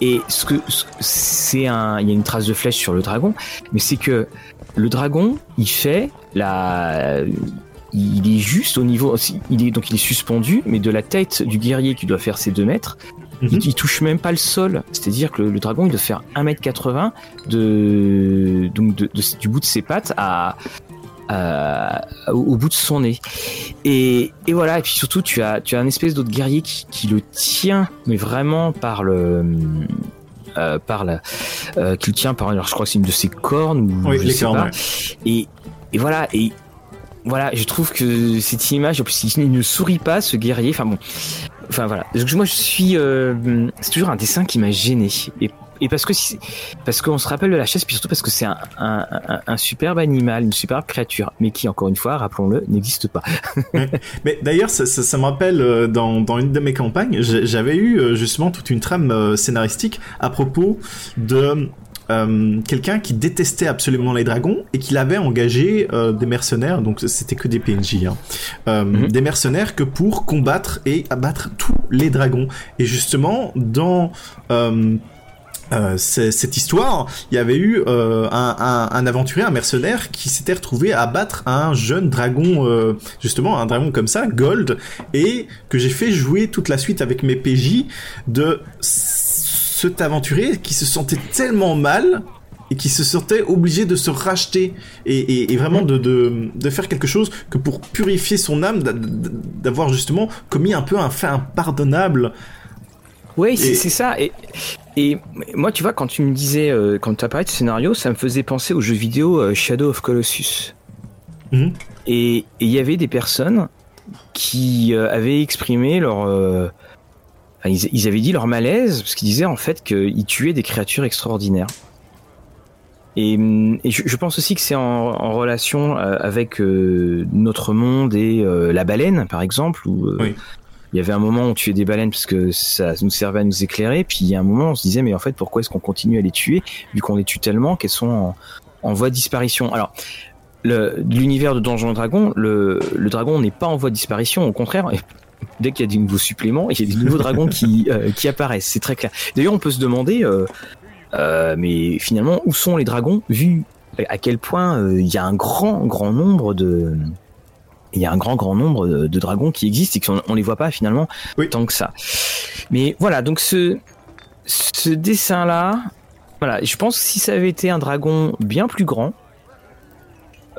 Et ce que c'est un, il y a une trace de flèche sur le dragon, mais c'est que le dragon, il fait la il est juste au niveau, il est donc il est suspendu, mais de la tête du guerrier qui doit faire ses 2 mètres, il, mhm. touche même pas le sol. C'est-à-dire que le, dragon, il doit faire 1m80 de, donc du bout de ses pattes à, au, bout de son nez. Et, voilà, et puis surtout, tu as, tu as un espèce d'autre guerrier qui, le tient, mais vraiment par le. Euh, par la, euh, qui le tient par, alors je crois que c'est une de ses cornes ou je sais pas. Et, et voilà, et voilà, je trouve que cette image, en plus, il ne sourit pas, ce guerrier. Enfin bon, enfin voilà. Moi, je suis, euh, c'est toujours un dessin qui m'a gêné. Et, parce que parce qu'on se rappelle de la chasse, puis surtout parce que c'est un, superbe animal, une superbe créature, mais qui, encore une fois, rappelons-le, n'existe pas. <laughs> mais d'ailleurs, ça, me rappelle euh, dans, dans une de mes campagnes, j'avais eu euh, justement toute une trame scénaristique à propos de euh, quelqu'un qui détestait absolument les dragons et qui avait engagé euh, des mercenaires, donc c'était que des PNJ, hein, euh, mhm. des mercenaires que pour combattre et abattre tous les dragons. Et justement, dans cette histoire, il y avait eu un, un, aventurier, un mercenaire qui s'était retrouvé à abattre un jeune dragon, justement un dragon comme ça, Gold, et que j'ai fait jouer toute la suite avec mes PJ de cet aventurier qui se sentait tellement mal et qui se sentait obligé de se racheter et, vraiment de, de, faire quelque chose que pour purifier son âme, d'avoir justement commis un peu un fait impardonnable. Oui, c'est ça. Et, et moi, tu vois, quand tu me disais, euh, quand tu as parlé de scénario, ça me faisait penser au jeu vidéo euh, Shadow of Colossus. Mhm. Et il y avait des personnes qui euh, avaient exprimé leur ils, avaient dit leur malaise parce qu'ils disaient en fait qu'ils tuaient des créatures extraordinaires. Et, je, pense aussi que c'est en, relation euh, avec euh, notre monde et euh, la baleine, par exemple, où il y avait un moment où on tuait des baleines parce que ça nous servait à nous éclairer, puis il y a un moment où on se disait mais en fait pourquoi est-ce qu'on continue à les tuer vu qu'on les tue tellement qu'elles sont en, en, voie de disparition? Alors l'univers de Donjons Dragon, le, le dragon n'est pas en voie de disparition, au contraire, dès qu'il y a des nouveaux suppléments, il y a des nouveaux dragons qui, <laughs> euh, qui apparaissent. C'est très clair. D'ailleurs, on peut se demander, euh, euh, mais finalement, où sont les dragons vu à quel point il y a un grand, grand nombre de il y a un grand grand nombre de, dragons qui existent et qu'on on les voit pas finalement tant que ça. Mais voilà, donc ce ce dessin là, voilà, je pense que si ça avait été un dragon bien plus grand,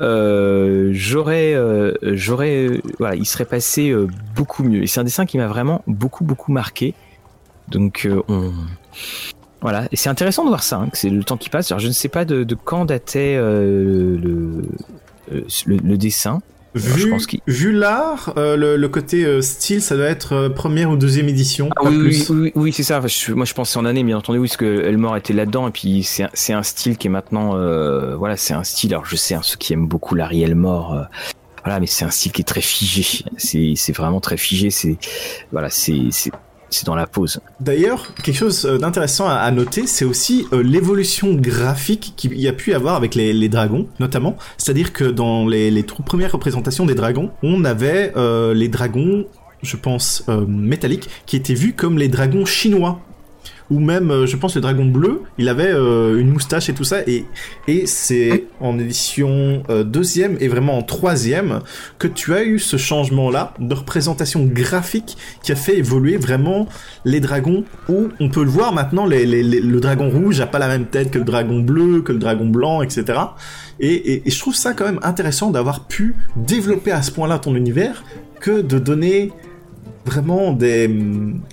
euh, j'aurais, euh, j'aurais, voilà, il serait passé euh, beaucoup mieux. Et c'est un dessin qui m'a vraiment beaucoup, beaucoup marqué. Donc, on, voilà. Et c'est intéressant de voir ça, hein, que c'est le temps qui passe. Alors, je ne sais pas de, de quand datait le, le, le, dessin. Vu, vu l'art, euh, le, côté euh, style, ça doit être euh, première ou deuxième édition. Ah oui, oui, oui, c'est ça. moi, je pensais en année, bien entendu, oui, parce que Elmore était là-dedans, et puis c'est un, style qui est maintenant, voilà, c'est un style. Alors, je sais, hein, ceux qui aiment beaucoup Larry Elmore, voilà, mais c'est un style qui est très figé. C'est vraiment très figé. C'est voilà, c'est dans la. D'ailleurs, quelque chose euh, d'intéressant à, noter, c'est aussi euh, l'évolution graphique qu'il y a pu avoir avec les, dragons, notamment. C'est-à-dire que dans les, les premières représentations des dragons, on avait euh, les dragons je pense, métalliques, qui étaient vus comme les dragons chinois ou même, euh, je pense, le dragon bleu, il avait euh, une moustache et tout ça, et, et c'est en édition euh, deuxième et vraiment en troisième que tu as eu ce changement-là de représentation graphique qui a fait évoluer vraiment les dragons, où on peut le voir maintenant, le dragon rouge a pas la même tête que le dragon bleu, que le dragon blanc, etc. Et, et, je trouve ça quand même intéressant d'avoir pu développer à ce point-là ton univers que de donner vraiment des,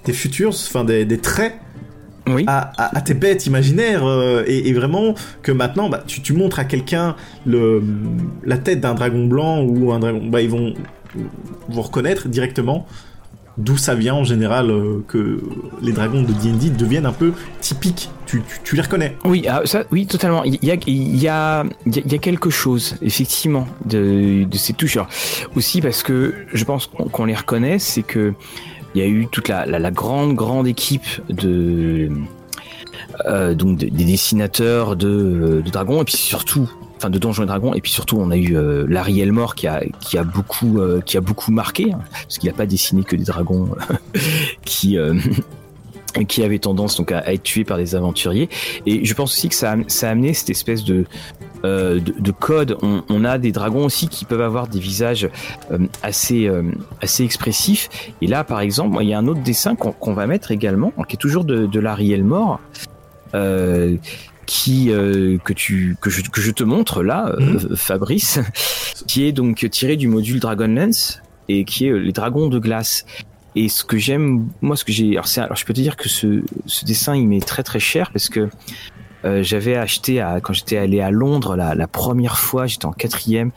des futurs, enfin des, des traits oui. à, tes bêtes imaginaires euh, et, vraiment que maintenant bah, tu, montres à quelqu'un le la tête d'un dragon blanc ou un dragon bah ils vont vous reconnaître directement d'où ça vient en général euh, que les dragons de D&D deviennent un peu typiques. Tu, tu, les reconnais. Oui ah, ça oui totalement. Il y a il y a il y a quelque chose effectivement de, de ces touches. Aussi parce que je pense qu'on les reconnaît c'est que il y a eu toute la, grande, grande équipe de, donc des, dessinateurs de, de dragons et puis surtout enfin de Donjons et Dragons et puis surtout on a eu euh, Larry Elmore qui a qui a beaucoup euh, qui a beaucoup marqué hein, parce qu'il n'a pas dessiné que des dragons <laughs> qui euh, qui avaient tendance donc à, être tués par des aventuriers. Et je pense aussi que ça a amené cette espèce de de, de, code on, on, a des dragons aussi qui peuvent avoir des visages assez assez expressifs et là par exemple il y a un autre dessin qu'on va mettre également qui est toujours de, de Larry Elmore euh, qui euh, que tu que je, que je te montre là, euh, mhm. Fabrice, qui est donc tiré du module Dragonlance et qui est euh, les dragons de glace. Et ce que j'aime, moi, ce que j'ai, alors, alors, je peux te dire que ce, ce dessin il m'est très très cher parce que j'avais acheté à, quand j'étais allé à Londres la, la première fois, j'étais en quatrième,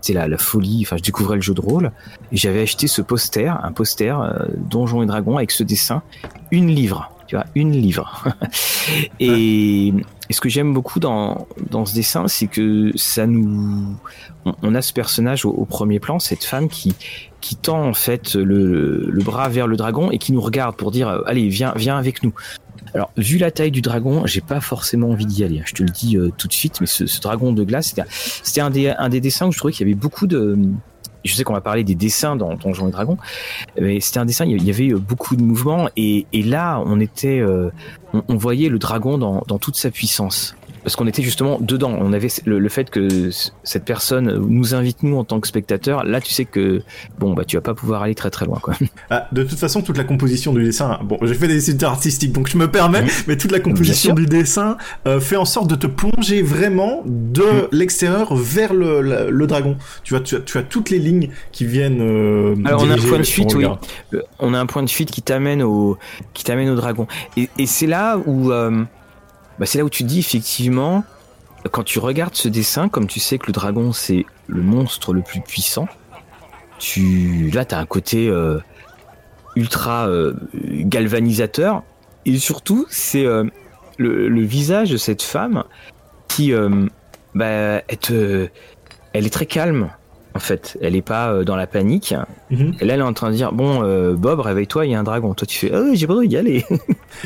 c'était la, la, folie, enfin je découvrais le jeu de rôle et j'avais acheté ce poster, un poster Donjons et Dragons avec ce dessin, une livre, tu vois, une livre. <laughs> et et ce que j'aime beaucoup dans, dans ce dessin, c'est que ça nous, on, a ce personnage au, premier plan, cette femme qui, qui tend en fait le, le, bras vers le dragon et qui nous regarde pour dire, euh, allez, viens, viens avec nous. Alors, vu la taille du dragon, j'ai pas forcément envie d'y aller. Je te le dis euh, tout de suite, mais ce, dragon de glace, c'était un des, dessins où je trouvais qu'il y avait beaucoup de, je sais qu'on va parler des dessins dans Donjons et Dragons, mais c'était un dessin, il y avait beaucoup de mouvements et, là, on était, euh, on, voyait le dragon dans toute sa puissance parce qu'on était justement dedans. On avait le, fait que cette personne nous invite nous en tant que spectateurs. Là, tu sais que bon bah tu vas pas pouvoir aller très très loin quoi. <laughs> Ah, de toute façon, toute la composition du dessin. Bon, j'ai fait des dessins artistiques, donc je me permets, mais toute la composition du dessin euh, fait en sorte de te plonger vraiment de mm. l'extérieur vers le, le, dragon. Tu vois, tu as, tu as toutes les lignes qui viennent. Euh, Alors on a un point de fuite, oui. Euh, on a un point de fuite qui t'amène au qui t'amène au dragon. Et, et c'est là où euh, bah, c'est là où tu dis effectivement, quand tu regardes ce dessin, comme tu sais que le dragon c'est le monstre le plus puissant, tu là t'as un côté euh, ultra euh, galvanisateur. Et surtout c'est euh, le, visage de cette femme qui bah, elle, elle est très calme en fait. Elle est pas euh, dans la panique. Mhm. Et là, elle est en train de dire Bon, euh, Bob, réveille-toi, il y a un dragon. Toi, tu fais Oh, j'ai pas envie d'y aller.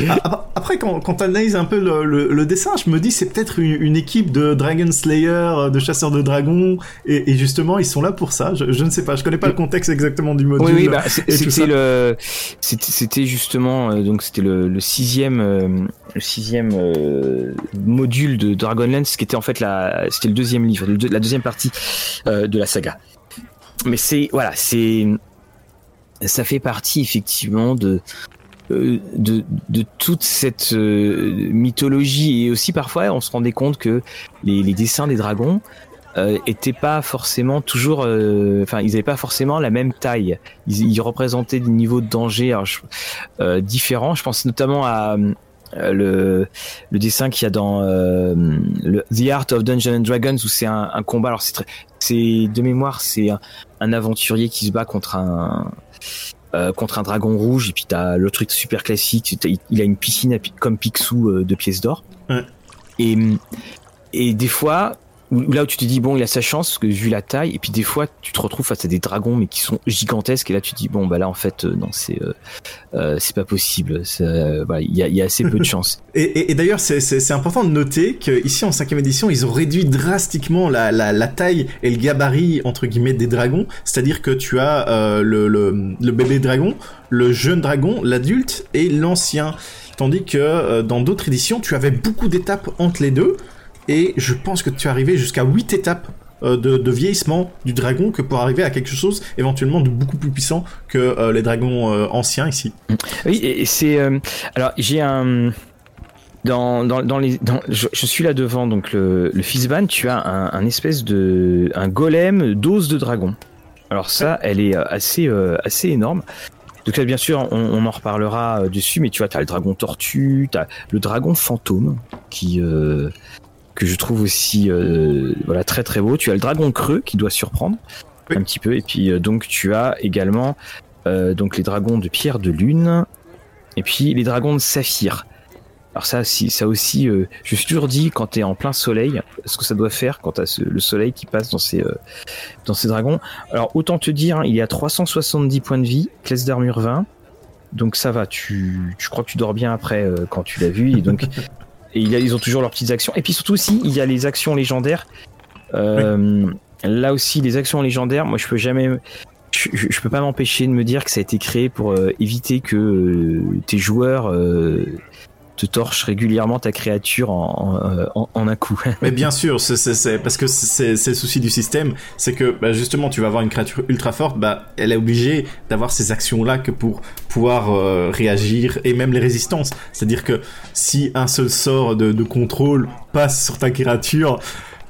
Ah, ah, après, quand, quand tu analyses un peu le, dessin, je me dis c'est peut-être une, équipe de Dragon Slayer, euh, de chasseurs de dragons, et, justement, ils sont là pour ça. Je, ne sais pas, je connais pas le contexte exactement du module. Oui, oui, bah, c'était le, c'était justement, donc c'était le, sixième, le sixième module de Dragonlance, qui était en fait la, c'était le deuxième livre, la deuxième partie de la saga mais c'est voilà, c'est ça fait partie effectivement de euh, de, de toute cette euh, mythologie. Et aussi parfois on se rendait compte que les, les dessins des dragons euh, étaient pas forcément toujours euh, enfin ils avaient pas forcément la même taille. Ils, représentaient des niveaux de danger alors, différents. Je pense notamment à le, le dessin qu'il y a dans le The Art of Dungeons and Dragons où c'est un, un, combat. Alors c'est c'est de mémoire, c'est un, aventurier qui se bat contre un euh, contre un dragon rouge. Et puis t'as le truc super classique, il a une piscine comme Picsou euh, de pièces d'or. Et et des fois là où tu te dis bon il a sa chance parce que vu la taille et puis des fois tu te retrouves face à des dragons mais qui sont gigantesques et là tu te dis bon bah là en fait euh, non c'est euh, euh, c'est pas possible. Il y, a, y, a, assez peu de <laughs> chance. Et, et, d'ailleurs c'est important de noter qu'ici en cinquième édition ils ont réduit drastiquement la, la, la, taille et le gabarit entre guillemets des dragons. C'est à dire que tu as le, le, le bébé dragon le jeune dragon l'adulte et l'ancien. Tandis que dans d'autres éditions tu avais beaucoup d'étapes entre les deux et je pense que tu es arrivé jusqu'à 8 étapes euh, de, vieillissement du dragon que pour arriver à quelque chose éventuellement de beaucoup plus puissant que euh, les dragons euh, anciens ici. Oui, et c'est alors j'ai un dans, dans, dans les je, suis là devant donc le, le Fizban, tu as un, espèce de un golem d'os de dragon. Alors ça, elle est assez assez énorme. Donc là, bien sûr, on, en reparlera dessus, mais tu vois, tu as le dragon tortue, tu as le dragon fantôme qui que je trouve aussi euh, voilà très très beau. Tu as le dragon creux qui doit surprendre un petit peu et puis euh, donc tu as également euh, donc les dragons de pierre de lune et puis les dragons de saphir. Alors ça, si, ça aussi, je suis toujours dit quand tu es en plein soleil, ce que ça doit faire quand tu le soleil qui passe dans ces, dans ces dragons. Alors autant te dire, hein, il y a 370 points de vie, classe d'armure 20, donc ça va. Tu, je crois que tu dors bien après quand tu l'as vu. Et donc <laughs> Et ils ont toujours leurs petites actions. Et puis surtout aussi, il y a les actions légendaires. Euh, Là aussi, les actions légendaires, moi je peux jamais, je, peux pas m'empêcher de me dire que ça a été créé pour euh, éviter que euh, tes joueurs te torchent régulièrement ta créature en, en, en un coup. <laughs> Mais bien sûr, c'est, parce que c'est, le souci du système, c'est que bah, justement tu vas avoir une créature ultra forte, bah elle est obligée d'avoir ces actions là que pour pouvoir euh, réagir et même les résistances. C'est-à-dire que si un seul sort de, de contrôle passe sur ta créature,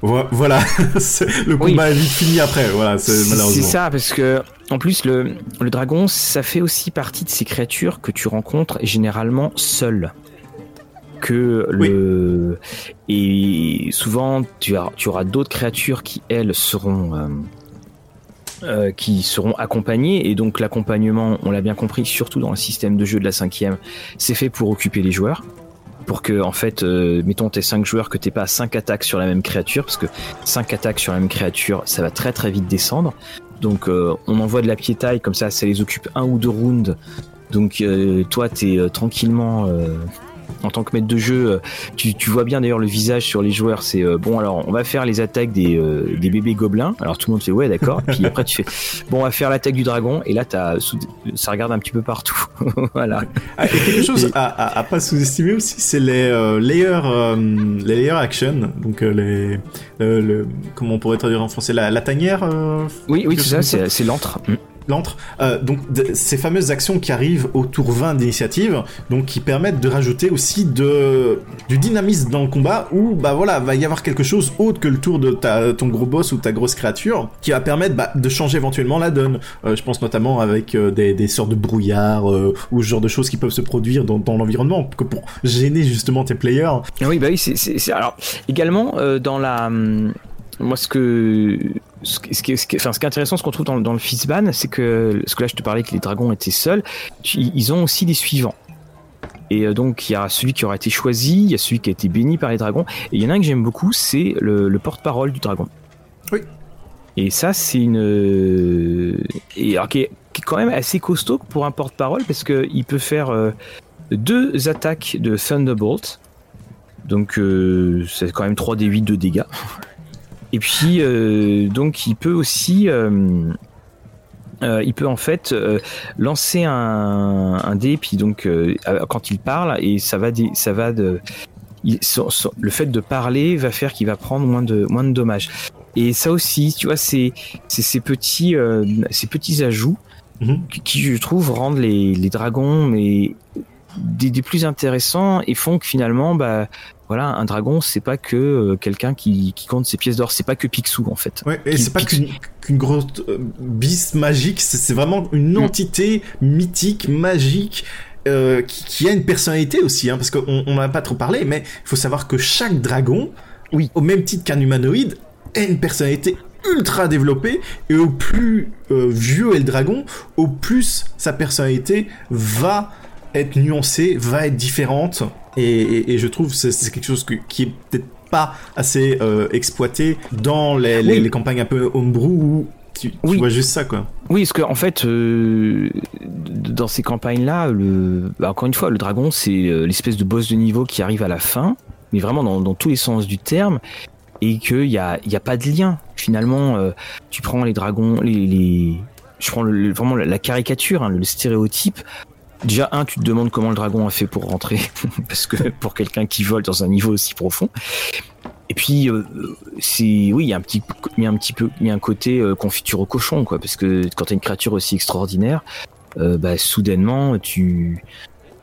voilà, <laughs> le combat oui. est vite fini après. Voilà, c'est malheureusement. C'est ça, parce que en plus le, le dragon, ça fait aussi partie de ces créatures que tu rencontres généralement seul. Que oui. le et souvent tu, as, tu auras d'autres créatures qui elles seront euh, euh, qui seront accompagnées. Et donc l'accompagnement, on l'a bien compris, surtout dans le système de jeu de la cinquième, c'est fait pour occuper les joueurs. Pour que en fait euh, mettons tes 5 joueurs que t'es pas à 5 attaques sur la même créature parce que 5 attaques sur la même créature ça va très très vite descendre. Donc euh, on envoie de la piétaille comme ça ça les occupe un ou deux rounds. Donc euh, toi t'es tranquillement en tant que maître de jeu, tu, tu vois bien d'ailleurs le visage sur les joueurs. C'est euh, bon, alors on va faire les attaques des, euh, des bébés gobelins. Alors tout le monde fait ouais, d'accord. Puis <laughs> après tu fais bon, on va faire l'attaque du dragon. Et là, as, ça regarde un petit peu partout. <laughs> voilà. Ah, et quelque chose et... à, à, à, pas sous-estimer aussi, c'est les euh, layer, les layer action. Donc les, le, comment on pourrait traduire en français la, la tanière. oui, oui, c'est ça. C'est l'antre. Mm l'antre. Euh, donc ces fameuses actions qui arrivent au tour 20 d'initiative, donc qui permettent de rajouter aussi de du dynamisme dans le combat où bah voilà va y avoir quelque chose autre que le tour de ta, ton gros boss ou ta grosse créature qui va permettre bah, de changer éventuellement la donne. Euh, je pense notamment avec euh, des, sortes de brouillard ou ce genre de choses qui peuvent se produire dans, l'environnement que pour gêner justement tes players. Oui bah oui c'est alors également dans la hum, moi ce que ce qui, ce qui, ce qui, enfin, ce qui est intéressant, ce qu'on trouve dans, dans le Fistban, c'est que, ce que là je te parlais que les dragons étaient seuls, ils ont aussi des suivants. Et donc il y a celui qui aura été choisi, il y a celui qui a été béni par les dragons, et il y en a un que j'aime beaucoup, c'est le, le porte-parole du dragon. Oui. Et ça c'est une, et alors qui est, qui est, quand même assez costaud pour un porte-parole parce que il peut faire euh, deux attaques de Thunderbolt, donc euh, c'est quand même 3 d8 de dégâts. Et puis, euh, donc, il peut aussi. Euh, euh, il peut en fait euh, lancer un, un, dé, puis donc euh, quand il parle, et ça va, ça va de, il, so, so, le fait de parler va faire qu'il va prendre moins de, moins de dommages. Et ça aussi, tu vois, c'est ces petits, ces petits ajouts mm -hmm. qui, qui, je trouve, rendent les, les dragons mais des, des, plus intéressants et font que finalement, bah, voilà, un dragon, c'est pas que euh, quelqu'un qui, qui, compte ses pièces d'or, c'est pas que Picsou en fait. Ouais, et c'est pas qu'une qu grosse euh, bise magique, c'est vraiment une entité mmh. mythique, magique. Euh, qui, qui, a une personnalité aussi, hein, parce qu'on n'en a pas trop parlé, mais il faut savoir que chaque dragon, oui. au même titre qu'un humanoïde, a une personnalité ultra développée, et au plus euh, vieux est le dragon, au plus sa personnalité va être nuancée, va être différente, et, et, et je trouve que c'est quelque chose que, qui est peut-être pas assez euh, exploité dans les, les, oui. les, campagnes un peu homebrew où tu, tu oui. vois juste ça quoi. Oui, parce que en fait, euh, dans ces campagnes-là, le, bah, encore une fois, le dragon, c'est euh, l'espèce de boss de niveau qui arrive à la fin, mais vraiment dans, dans tous les sens du terme, et qu'il n'y a, y a pas de lien. Finalement, euh, tu prends les dragons, les, les... je prends le, vraiment la caricature, hein, le stéréotype. Déjà, un, tu te demandes comment le dragon a fait pour rentrer, <laughs> parce que pour quelqu'un qui vole dans un niveau aussi profond. Et puis, euh, c'est oui, il y a un petit, il y a un petit peu, il y a un côté euh, confiture au cochon, quoi, parce que quand t'as une créature aussi extraordinaire, euh, bah, soudainement, tu,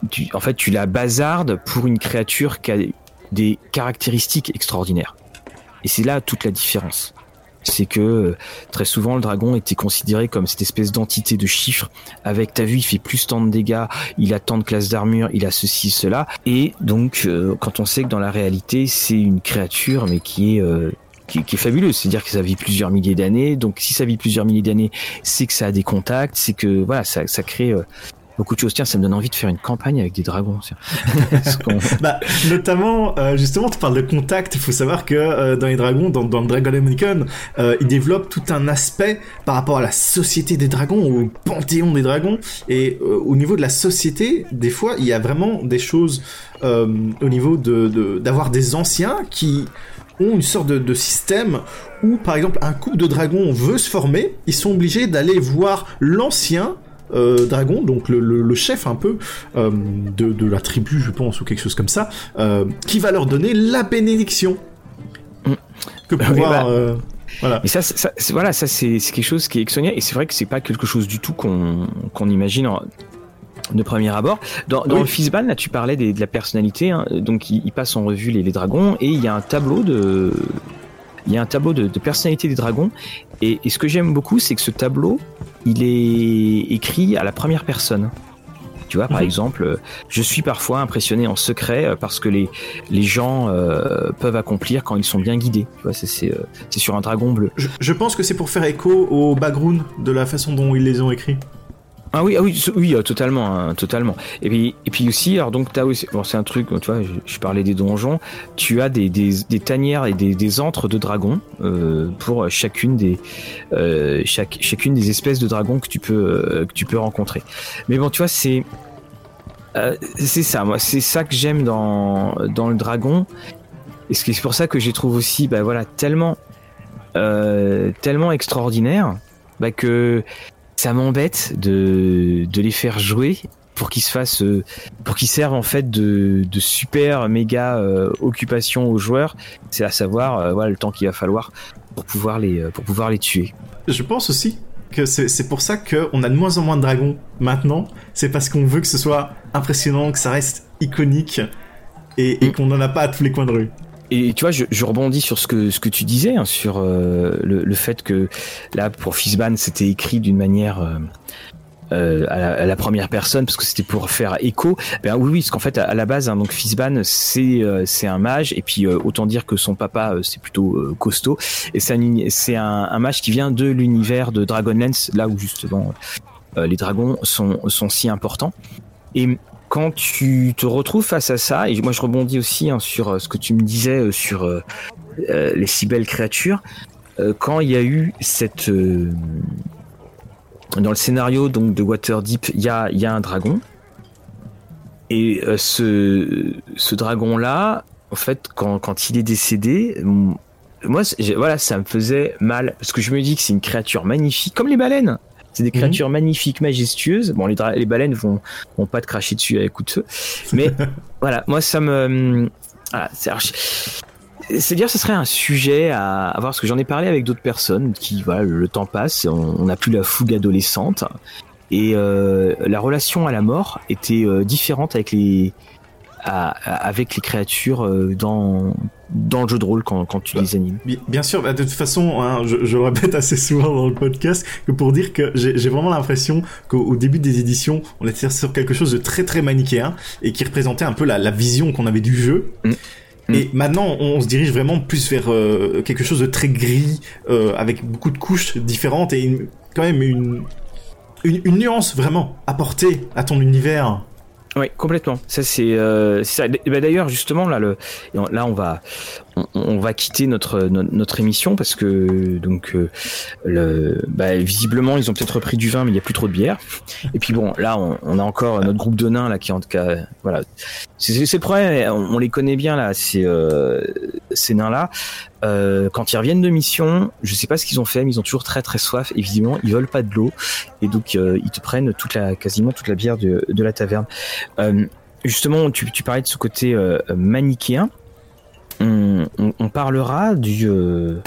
tu, en fait, tu la bazardes pour une créature qui a des caractéristiques extraordinaires. Et c'est là toute la différence c'est que très souvent le dragon était considéré comme cette espèce d'entité de chiffres. Avec t'as vu il fait plus tant de dégâts il a tant de classes d'armure il a ceci cela. Et donc euh, quand on sait que dans la réalité c'est une créature mais qui est euh, qui, qui, est fabuleuse, c'est-à-dire que ça vit plusieurs milliers d'années. Donc, si ça vit plusieurs milliers d'années, c'est que ça a des contacts, c'est que voilà, ça, ça crée euh, beaucoup de choses. Tiens, ça me donne envie de faire une campagne avec des dragons. <laughs> <laughs> bah, notamment, euh, justement, tu parles de contact. Il faut savoir que euh, dans les dragons, dans, dans Dragon American, euh, ils développent tout un aspect par rapport à la société des dragons, au panthéon des dragons. Et euh, au niveau de la société, des fois, il y a vraiment des choses au niveau de d'avoir des anciens qui ont une sorte de, de, système où, par exemple, un couple de dragons veut se former, ils sont obligés d'aller voir l'ancien euh, dragon, donc le, le, le, chef un peu euh, de, de, la tribu, je pense, ou quelque chose comme ça, euh, qui va leur donner la bénédiction. Mm. Que pouvoir... Oui, bah... Euh, voilà. Et ça, ça voilà, ça c'est quelque chose qui est exceptionnel et c'est vrai que c'est pas quelque chose du tout qu'on qu'on imagine en, de premier abord. Dans, dans oui. le Fizban, là, tu parlais des, de la personnalité. Hein, donc, il, il, passe en revue les, les, dragons et il y a un tableau de, il y a un tableau de, de personnalité des dragons. Et, et ce que j'aime beaucoup, c'est que ce tableau, il est écrit à la première personne. Tu vois, par mmh. exemple, je suis parfois impressionné en secret parce que les, les gens euh, peuvent accomplir quand ils sont bien guidés. Tu vois, c'est euh, sur un dragon bleu. Je, je pense que c'est pour faire écho au background de la façon dont ils les ont écrits. Ah oui, ah oui, oui, euh, totalement, hein, totalement. Et puis, et puis aussi, alors donc t'as aussi, bon, c'est un truc, tu vois, je, parlais des donjons. Tu as des, tanières et des, des antres de dragons euh, pour chacune des, euh, chacune des espèces de dragons que tu peux, que tu peux rencontrer. Mais bon, tu vois, c'est, ça, moi, c'est ça que j'aime dans, le dragon. Et c'est pour ça que je trouve aussi, bah voilà, tellement, tellement extraordinaire, bah que ça m'embête de, de les faire jouer pour qu'ils se fassent euh, pour qu'ils servent en fait de, de super méga euh, occupation aux joueurs. C'est à savoir euh, voilà le temps qu'il va falloir pour pouvoir les pour pouvoir les tuer. Je pense aussi que c'est pour ça qu'on a de moins en moins de dragons maintenant. C'est parce qu'on veut que ce soit impressionnant que ça reste iconique et, et mm. qu'on n'en a pas à tous les coins de rue et tu vois, je, rebondis sur ce que ce que tu disais hein, sur euh, le, fait que là pour Fizban c'était écrit d'une manière euh, euh, à, la, première personne parce que c'était pour faire écho. Ben oui, oui, parce qu'en fait à, la base, hein, donc Fizban c'est c'est un mage et puis autant dire que son papa c'est plutôt costaud et c'est un mage qui vient de l'univers de Dragonlance, là où justement les dragons sont sont si importants. Quand tu te retrouves face à ça, et moi je rebondis aussi hein, sur euh, ce que tu me disais euh, sur euh, les si belles créatures, quand il y a eu cette... Dans le scénario donc de Waterdeep, il y a, un dragon, et ce, ce dragon-là, en fait, quand, quand il est décédé, moi, voilà, ça me faisait mal, parce que je me dis que c'est une créature magnifique, comme les baleines. C'est des créatures mmh. magnifiques, majestueuses. Bon, les, les baleines vont, vont pas te cracher dessus avec coup de feu. Mais <laughs> voilà, moi, ça me. Voilà, c'est dire ce serait un sujet à, à voir parce que j'en ai parlé avec d'autres personnes qui voilà le temps passe on n'a plus la fougue adolescente et euh, la relation à la mort était euh, différente avec les à, avec les créatures euh, dans dans le jeu de rôle quand, quand tu bah, les animes. Bien sûr, bah, de toute façon, hein, je, je, le répète assez souvent dans le podcast, que pour dire que j'ai vraiment l'impression qu'au début des éditions, on était sur quelque chose de très très manichéen et qui représentait un peu la, la vision qu'on avait du jeu. Mm. Et mm. maintenant, on se dirige vraiment plus vers euh, quelque chose de très gris, euh, avec beaucoup de couches différentes et une, quand même une, une, une nuance vraiment apportée à ton univers oui, complètement. Ça c'est euh. Bah, D'ailleurs, justement là, le là on va on, on va quitter notre, notre, notre émission parce que donc euh, le bah, visiblement ils ont peut-être repris du vin mais il y a plus trop de bière. Et puis bon, là on, on a encore notre groupe de nains là qui en tout cas voilà. C'est problème. On, on, les connaît bien là. C'est euh, ces nains là. Euh, quand ils reviennent de mission, je sais pas ce qu'ils ont fait, mais ils ont toujours très très soif. Évidemment, ils veulent pas de l'eau et donc euh, ils te prennent toute la quasiment toute la bière de, de la taverne. Euh, justement, tu, tu, parlais de ce côté euh, manichéen. On, parlera du euh,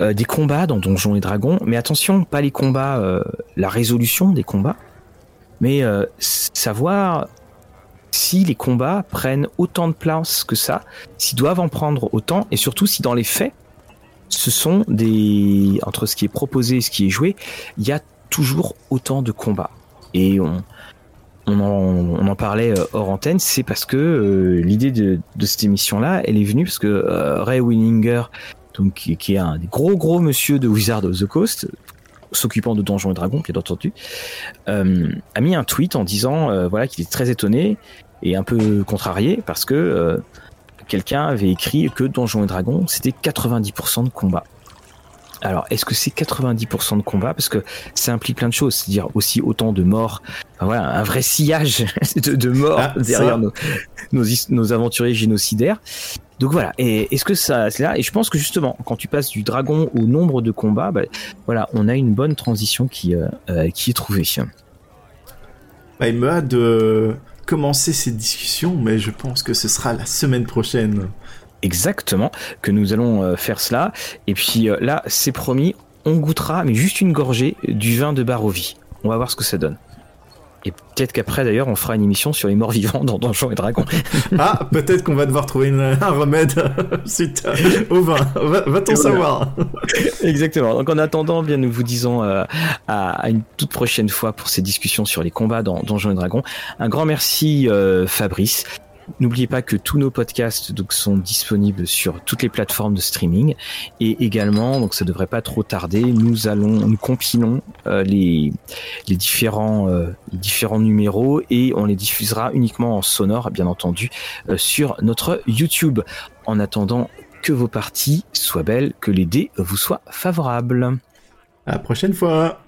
des combats dans Donjons et Dragons, mais attention, pas les combats, la résolution des combats, mais savoir si les combats prennent autant de place que ça, s'ils doivent en prendre autant, et surtout si dans les faits, ce sont des entre ce qui est proposé et ce qui est joué, il y a toujours autant de combats. Et on, on, en, parlait euh, hors antenne, c'est parce que euh, l'idée de, cette émission-là, elle est venue parce que euh, Ray Winninger, qui, est un gros gros monsieur de Wizard of the Coast, s'occupant de Donjons et Dragons, bien entendu, a mis un tweet en disant voilà qu'il est très étonné et un peu contrarié parce que quelqu'un avait écrit que Donjons et Dragons c'était 90% de combat. Alors, est-ce que c'est 90% de combat? Parce que ça implique plein de choses, c'est-à-dire aussi autant de morts, voilà, un vrai sillage <laughs> de, morts ah, derrière nos, nos, aventuriers génocidaires. Donc voilà, et est-ce que ça, c'est là? Et je pense que justement, quand tu passes du dragon au nombre de combats, bah, voilà, on a une bonne transition qui, euh, euh, qui est trouvée. Bah, il me hâte de commencer ces discussions, mais je pense que ce sera la semaine prochaine. Exactement, que nous allons euh, faire cela. Et puis là, c'est promis, on goûtera, mais juste une gorgée du vin de Barovie. On va voir ce que ça donne. Et peut-être qu'après, d'ailleurs, on fera une émission sur les morts vivants dans Donjons et Dragons. <laughs> ah, peut-être qu'on va devoir trouver un remède <laughs> suite au vin. Va-t-on savoir <laughs> Exactement. Donc, en attendant, bien, nous vous disons euh, à, une toute prochaine fois pour ces discussions sur les combats dans Donjons et Dragons. Un grand merci, euh, Fabrice. N'oubliez pas que tous nos podcasts sont disponibles sur toutes les plateformes de streaming et également donc ça devrait pas trop tarder. Nous allons nous compilons euh, les les différents euh, différents numéros et on les diffusera uniquement en sonore bien entendu euh, sur notre YouTube. En attendant que vos parties soient belles, que les dés vous soient favorables. À la prochaine fois.